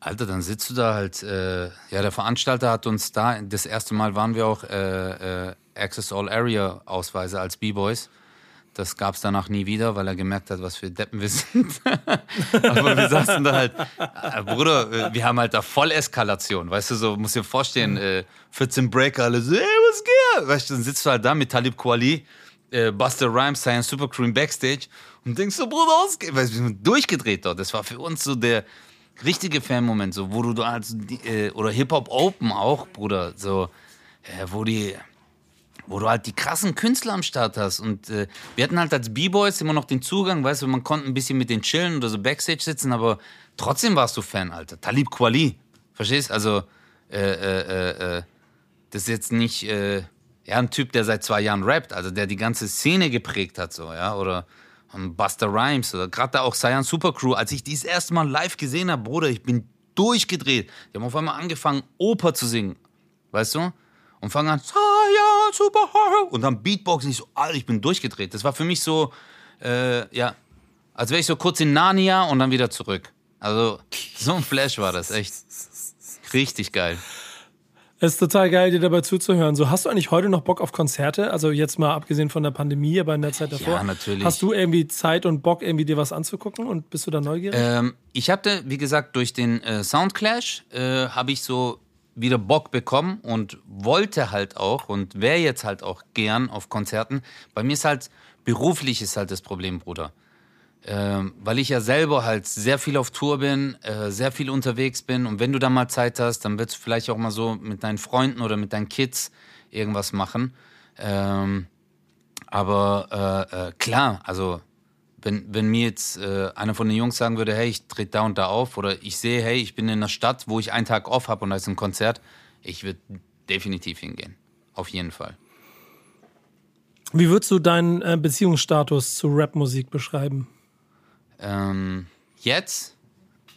Alter, dann sitzt du da halt. Äh, ja, der Veranstalter hat uns da, das erste Mal waren wir auch äh, äh, Access All Area Ausweise als B-Boys. Das gab es danach nie wieder, weil er gemerkt hat, was für Deppen wir sind. Aber wir saßen da halt, äh, Bruder, wir haben halt da Volleskalation, weißt du, so, musst dir vorstellen, äh, 14 Breaker, alle so, ey, was geht? Weißt du, dann sitzt du halt da mit Talib Kweli, äh, Buster Rhymes, Science Super Crew im Backstage und denkst so, Bruder, ausgeht, weißt du, wir sind durchgedreht dort. Das war für uns so der richtige Fan-Moment, so, wo du da als, äh, oder Hip-Hop Open auch, Bruder, so, äh, wo die, wo du halt die krassen Künstler am Start hast. Und äh, wir hatten halt als B-Boys immer noch den Zugang, weißt du, man konnte ein bisschen mit denen chillen oder so Backstage sitzen, aber trotzdem warst du Fan, Alter. Talib Kweli, verstehst? Also, äh, äh, äh, äh, das ist jetzt nicht, äh, ja, ein Typ, der seit zwei Jahren rappt, also der die ganze Szene geprägt hat, so, ja, oder um, Buster Rhymes oder gerade da auch Cyan Supercrew. Als ich die das erste Mal live gesehen habe, Bruder, ich bin durchgedreht. Die haben auf einmal angefangen, Oper zu singen, weißt du? Und fangen an, Cyan Superhero und dann Beatbox. Ich so, Alter, ich bin durchgedreht. Das war für mich so, äh, ja, als wäre ich so kurz in Narnia und dann wieder zurück. Also, so ein Flash war das, echt. Richtig geil. Es ist total geil, dir dabei zuzuhören. So, hast du eigentlich heute noch Bock auf Konzerte? Also jetzt mal abgesehen von der Pandemie, aber in der Zeit davor. Ja, natürlich. Hast du irgendwie Zeit und Bock, irgendwie dir was anzugucken und bist du da neugierig? Ähm, ich hatte, wie gesagt, durch den äh, Soundclash äh, habe ich so wieder Bock bekommen und wollte halt auch und wäre jetzt halt auch gern auf Konzerten. Bei mir ist halt beruflich ist halt das Problem, Bruder. Ähm, weil ich ja selber halt sehr viel auf Tour bin, äh, sehr viel unterwegs bin und wenn du da mal Zeit hast, dann willst du vielleicht auch mal so mit deinen Freunden oder mit deinen Kids irgendwas machen. Ähm, aber äh, äh, klar, also wenn, wenn mir jetzt äh, einer von den Jungs sagen würde, hey, ich trete da und da auf oder ich sehe, hey, ich bin in einer Stadt, wo ich einen Tag off habe und da ist ein Konzert, ich würde definitiv hingehen. Auf jeden Fall. Wie würdest du deinen äh, Beziehungsstatus zu Rapmusik beschreiben? Ähm, jetzt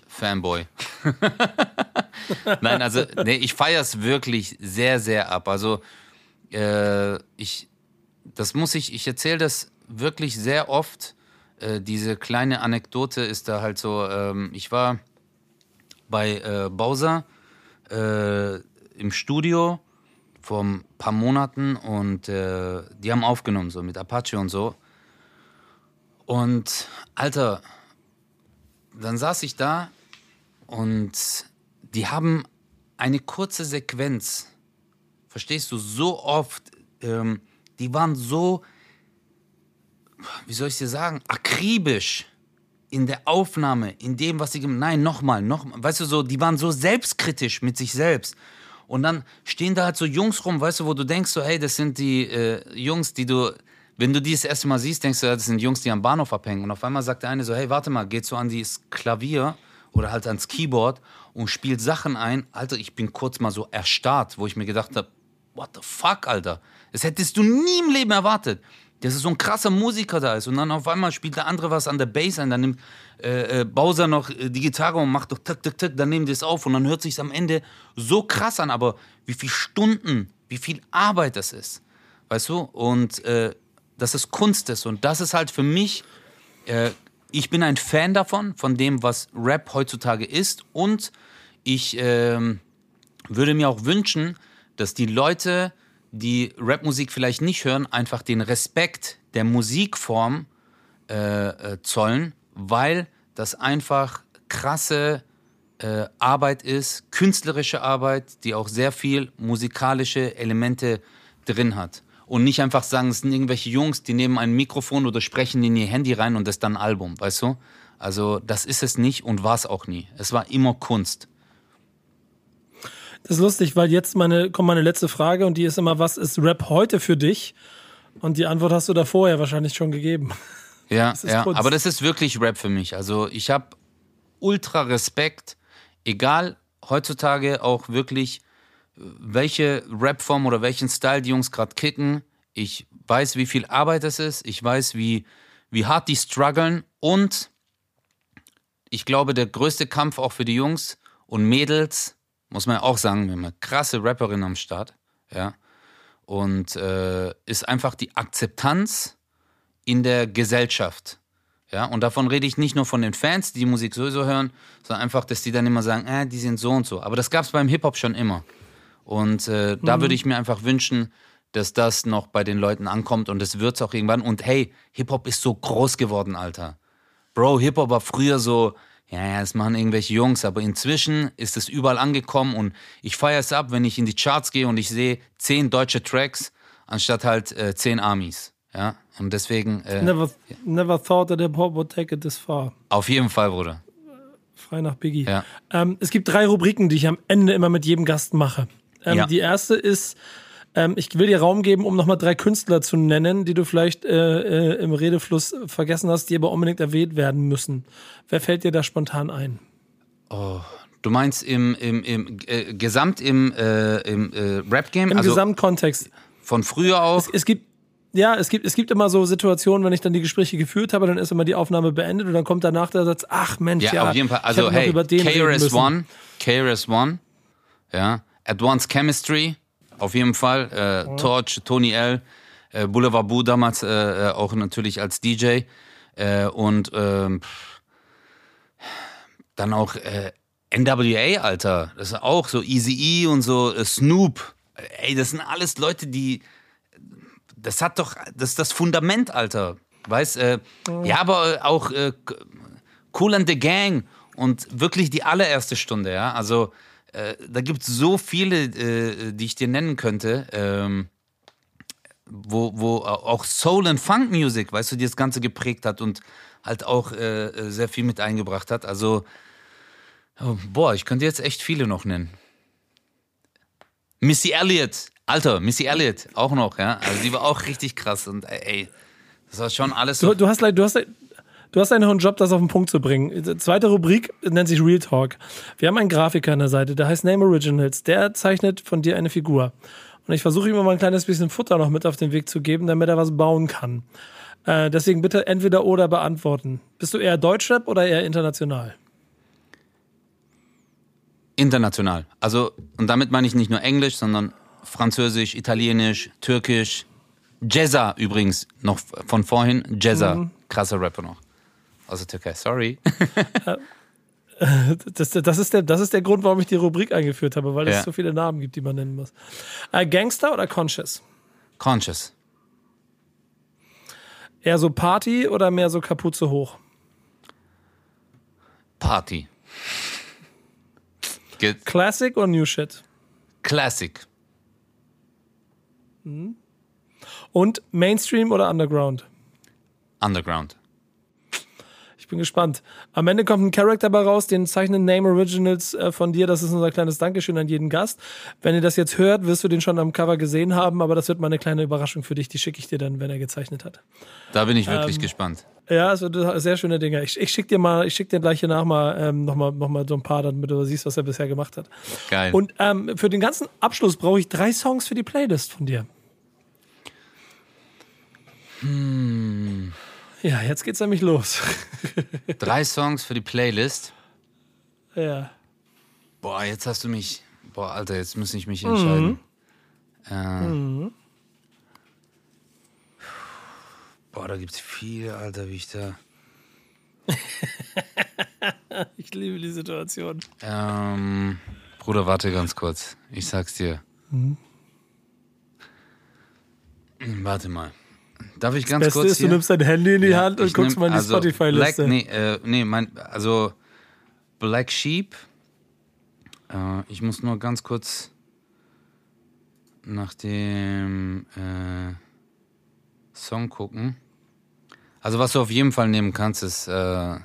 Fanboy. Nein, also nee, ich feiere es wirklich sehr, sehr ab. Also äh, ich, das muss ich, ich erzähle das wirklich sehr oft. Äh, diese kleine Anekdote ist da halt so, ähm, ich war bei äh, Bowser äh, im Studio vor ein paar Monaten und äh, die haben aufgenommen, so mit Apache und so. Und Alter, dann saß ich da und die haben eine kurze Sequenz, verstehst du, so oft, ähm, die waren so, wie soll ich dir sagen, akribisch in der Aufnahme, in dem, was sie, nein, nochmal, nochmal, weißt du, so, die waren so selbstkritisch mit sich selbst. Und dann stehen da halt so Jungs rum, weißt du, wo du denkst, so, hey, das sind die äh, Jungs, die du, wenn du die das erste Mal siehst, denkst du, das sind Jungs, die am Bahnhof abhängen. Und auf einmal sagt der eine so, hey, warte mal, geht so an das Klavier oder halt ans Keyboard und spielt Sachen ein. Alter, ich bin kurz mal so erstarrt, wo ich mir gedacht habe, what the fuck, Alter? Das hättest du nie im Leben erwartet dass es so ein krasser Musiker da ist und dann auf einmal spielt der andere was an der Bass ein, dann nimmt äh, äh, Bowser noch äh, die Gitarre und macht doch tick, tick, tick, dann nehmen die es auf und dann hört sich am Ende so krass an, aber wie viele Stunden, wie viel Arbeit das ist, weißt du? Und äh, dass es Kunst ist und das ist halt für mich, ich bin ein Fan davon, von dem, was Rap heutzutage ist und ich ähm, würde mir auch wünschen, dass die Leute die Rapmusik vielleicht nicht hören, einfach den Respekt der Musikform äh, äh, zollen, weil das einfach krasse äh, Arbeit ist, künstlerische Arbeit, die auch sehr viel musikalische Elemente drin hat. Und nicht einfach sagen, es sind irgendwelche Jungs, die nehmen ein Mikrofon oder sprechen in ihr Handy rein und das ist dann ein Album, weißt du? Also das ist es nicht und war es auch nie. Es war immer Kunst. Das ist lustig, weil jetzt meine, kommt meine letzte Frage und die ist immer, was ist Rap heute für dich? Und die Antwort hast du da vorher wahrscheinlich schon gegeben. Ja, ja aber das ist wirklich Rap für mich. Also ich habe ultra Respekt, egal heutzutage auch wirklich, welche Rapform oder welchen Style die Jungs gerade kicken. Ich weiß, wie viel Arbeit es ist. Ich weiß, wie, wie hart die strugglen. Und ich glaube, der größte Kampf auch für die Jungs und Mädels muss man ja auch sagen, wir haben eine krasse Rapperin am Start, ja. Und äh, ist einfach die Akzeptanz in der Gesellschaft. Ja, und davon rede ich nicht nur von den Fans, die die Musik sowieso hören, sondern einfach, dass die dann immer sagen, äh, die sind so und so. Aber das gab es beim Hip-Hop schon immer. Und äh, mhm. da würde ich mir einfach wünschen, dass das noch bei den Leuten ankommt und es wird es auch irgendwann. Und hey, Hip-Hop ist so groß geworden, Alter. Bro, Hip-Hop war früher so, ja, ja, das machen irgendwelche Jungs, aber inzwischen ist es überall angekommen und ich feiere es ab, wenn ich in die Charts gehe und ich sehe zehn deutsche Tracks anstatt halt äh, zehn Armies. Ja, und deswegen. Äh, never, never thought that hip hop would take it this far. Auf jeden Fall, Bruder. Frei nach Biggie. Ja. Ähm, es gibt drei Rubriken, die ich am Ende immer mit jedem Gast mache. Ähm, ja. Die erste ist ähm, ich will dir Raum geben, um nochmal drei Künstler zu nennen, die du vielleicht äh, äh, im Redefluss vergessen hast, die aber unbedingt erwähnt werden müssen. Wer fällt dir da spontan ein? Oh, du meinst im, im, im äh, Gesamt im, äh, im äh, Rap-Game? Im also Gesamtkontext. Von früher auf? Es, es gibt ja, es gibt, es gibt immer so Situationen, wenn ich dann die Gespräche geführt habe, dann ist immer die Aufnahme beendet und dann kommt danach der Satz, ach Mensch, ja. ja auf jeden Fall. Also, hey, KRS-One, KRS-One, ja, Advanced Chemistry, auf jeden Fall. Äh. Torch, Tony L., äh, Boulevard Boo damals äh, äh auch natürlich als DJ. Äh, und ähm, dann auch äh, NWA, Alter. Das ist auch so Easy E und so Snoop. Ey, das sind alles Leute, die. Das hat doch. Das ist das Fundament, Alter. Weißt äh, ja. ja, aber auch äh, Cool and the Gang und wirklich die allererste Stunde, ja. Also äh, da gibt es so viele, äh, die ich dir nennen könnte, ähm, wo, wo auch Soul and Funk Music, weißt du, die das Ganze geprägt hat und halt auch äh, sehr viel mit eingebracht hat. Also, oh, boah, ich könnte jetzt echt viele noch nennen. Missy Elliott, Alter, Missy Elliott auch noch, ja. Also die war auch richtig krass und ey, das war schon alles. So du, du, hast, du hast, Du hast einen Job, das auf den Punkt zu bringen. Zweite Rubrik nennt sich Real Talk. Wir haben einen Grafiker an der Seite, der heißt Name Originals. Der zeichnet von dir eine Figur. Und ich versuche ihm mal ein kleines bisschen Futter noch mit auf den Weg zu geben, damit er was bauen kann. Äh, deswegen bitte entweder oder beantworten. Bist du eher Deutschrap oder eher international? International. Also, und damit meine ich nicht nur Englisch, sondern Französisch, Italienisch, Türkisch. Jezza übrigens, noch von vorhin. Jezza, mhm. krasser Rapper noch der Türkei, sorry. äh, Das, das, ist der, das ist der Grund, warum ich die Rubrik eingeführt habe, weil es Ja. so viele Namen gibt, die man nennen muss. Äh, Gangster oder Conscious? Conscious. Eher so Party oder mehr so Kapuze hoch? Party. Ge Classic oder New Shit? Classic. Und Mainstream oder Underground? Underground. Ich bin gespannt. Am Ende kommt ein Charakter bei raus, den zeichnen Name Originals äh, von dir. Das ist unser kleines Dankeschön an jeden Gast. Wenn ihr das jetzt hört, wirst du den schon am Cover gesehen haben, aber das wird mal eine kleine Überraschung für dich. Die schicke ich dir dann, wenn er gezeichnet hat. Da bin ich wirklich Ähm, gespannt. Ja, es wird sehr schöne Dinge. Ich, ich schicke dir mal, ich schick dir gleich hier nach mal, ähm, noch, mal, noch mal so ein paar, damit du siehst, was er bisher gemacht hat. Geil. Und ähm, für den ganzen Abschluss brauche ich drei Songs für die Playlist von dir. Hm. Ja, jetzt geht's nämlich los. Drei Songs für die Playlist. ja. Boah, jetzt hast du mich. Boah, Alter, jetzt muss ich mich entscheiden. Äh, Boah, da gibt's viel, Alter, wie ich da. Ich liebe die Situation. Ähm, Bruder, warte ganz kurz. Ich sag's dir. Mhm. Warte mal. Darf ich ganz Beste kurz ist, du hier? nimmst dein Handy in die Ja, Hand und guckst nehm- mal in die also Spotify-Liste. Black, nee, äh, nee, mein, also Black Sheep. Äh, ich muss nur ganz kurz nach dem äh, Song gucken. Also was du auf jeden Fall nehmen kannst, ist, äh,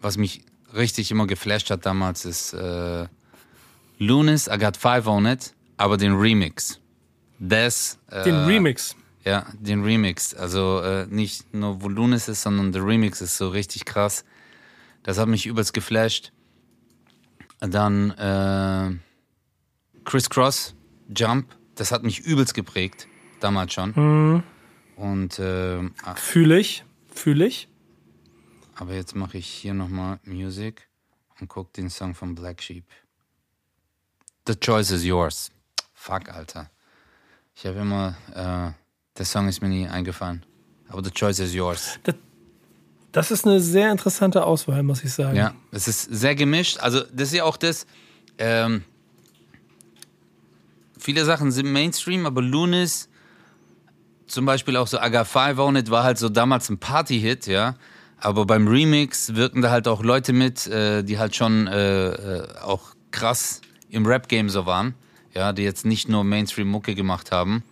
was mich richtig immer geflasht hat damals, ist äh, Lunis, I Got Five on It, aber den Remix. Das, äh, Den Remix. Ja, den Remix. Also äh, nicht nur wo Lunis ist, sondern der Remix ist so richtig krass. Das hat mich übelst geflasht. Dann äh, Chris Cross, Jump, das hat mich übelst geprägt. Damals schon. Und äh, ah, Fühle ich. Fühle ich. aber jetzt mache ich hier nochmal Music und guck den Song von Black Sheep. The choice is yours. Fuck, Alter. Ich habe immer, äh, der Song ist mir nie eingefallen. Aber the choice is yours. Das ist eine sehr interessante Auswahl, muss ich sagen. Ja, es ist sehr gemischt. Also, das ist ja auch das. Ähm, viele Sachen sind Mainstream, aber Lunis, zum Beispiel auch so Aga 5 on It, war halt so damals ein Party-Hit, ja. Aber beim Remix wirken da halt auch Leute mit, äh, die halt schon äh, äh, auch krass im Rap-Game so waren, ja, die jetzt nicht nur Mainstream-Mucke gemacht haben.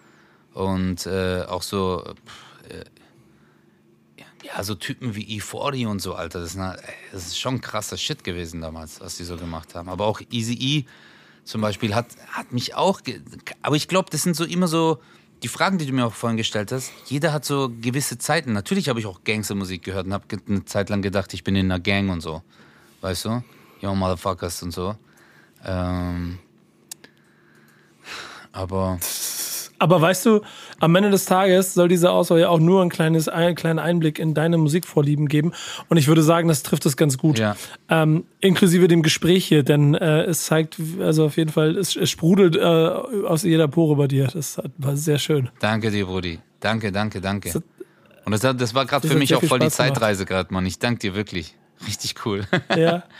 Und äh, auch so, pff, ja, so Typen wie E40 und so, Alter. Das ist, ey, das ist schon krasser Shit gewesen damals, was die so gemacht haben. Aber auch Easy E zum Beispiel hat, hat mich auch. Aber ich glaube, das sind so immer so die Fragen, die du mir auch vorhin gestellt hast. Jeder hat so gewisse Zeiten. Natürlich habe ich auch Gangstermusik gehört und habe eine Zeit lang gedacht, ich bin in einer Gang und so. Weißt du? Yo, Motherfuckers und so. Ähm, aber Aber weißt du, am Ende des Tages soll diese Auswahl ja auch nur ein kleines, einen kleinen Einblick in deine Musikvorlieben geben. Und ich würde sagen, das trifft es ganz gut. Ja. Ähm, inklusive dem Gespräch hier, denn äh, es zeigt, also auf jeden Fall, es, es sprudelt äh, aus jeder Pore bei dir. Das war sehr schön. Danke dir, Brudi. Danke, danke, danke. hat- Und das, das war gerade das für mich auch voll die Spaß gemacht. Zeitreise gerade, Mann. Ich danke dir wirklich. Richtig cool. Ja.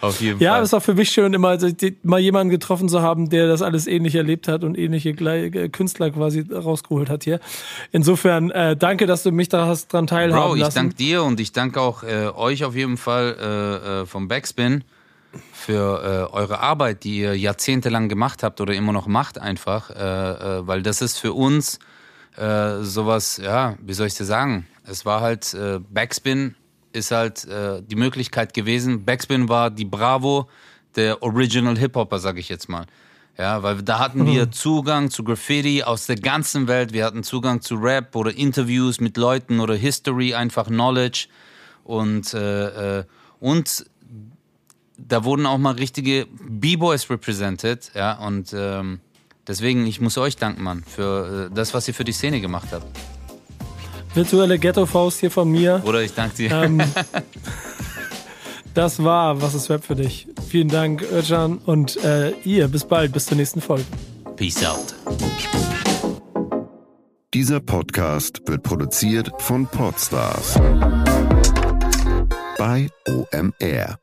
Auf jeden Ja, Fall. es ist auch für mich schön, immer also, mal jemanden getroffen zu haben, der das alles ähnlich erlebt hat und ähnliche äh, Künstler quasi rausgeholt hat hier. Insofern, äh, danke, dass du mich da hast dran teilhaben Bro, ich lassen. danke dir und ich danke auch äh, euch auf jeden Fall äh, äh, vom Backspin für äh, eure Arbeit, die ihr jahrzehntelang gemacht habt oder immer noch macht einfach, äh, äh, weil das ist für uns äh, sowas, ja, wie soll ich dir sagen? Es war halt, Backspin ist halt äh, die Möglichkeit gewesen. Backspin war die Bravo der Original Hip-Hopper, sag ich jetzt mal. Ja, weil da hatten wir Zugang zu Graffiti aus der ganzen Welt. Wir hatten Zugang zu Rap oder Interviews mit Leuten oder History, einfach Knowledge. Und, äh, äh, und da wurden auch mal richtige B-Boys represented. Ja, und ähm, deswegen, ich muss euch danken, Mann, für äh, das, was ihr für die Szene gemacht habt. Virtuelle Ghetto-Faust hier von mir. Oder ich danke dir. Ähm, das war Was ist Rap für dich? Vielen Dank, Özcan. Und äh, ihr, bis bald, bis zur nächsten Folge. Peace out. Dieser Podcast wird produziert von Podstars bei OMR.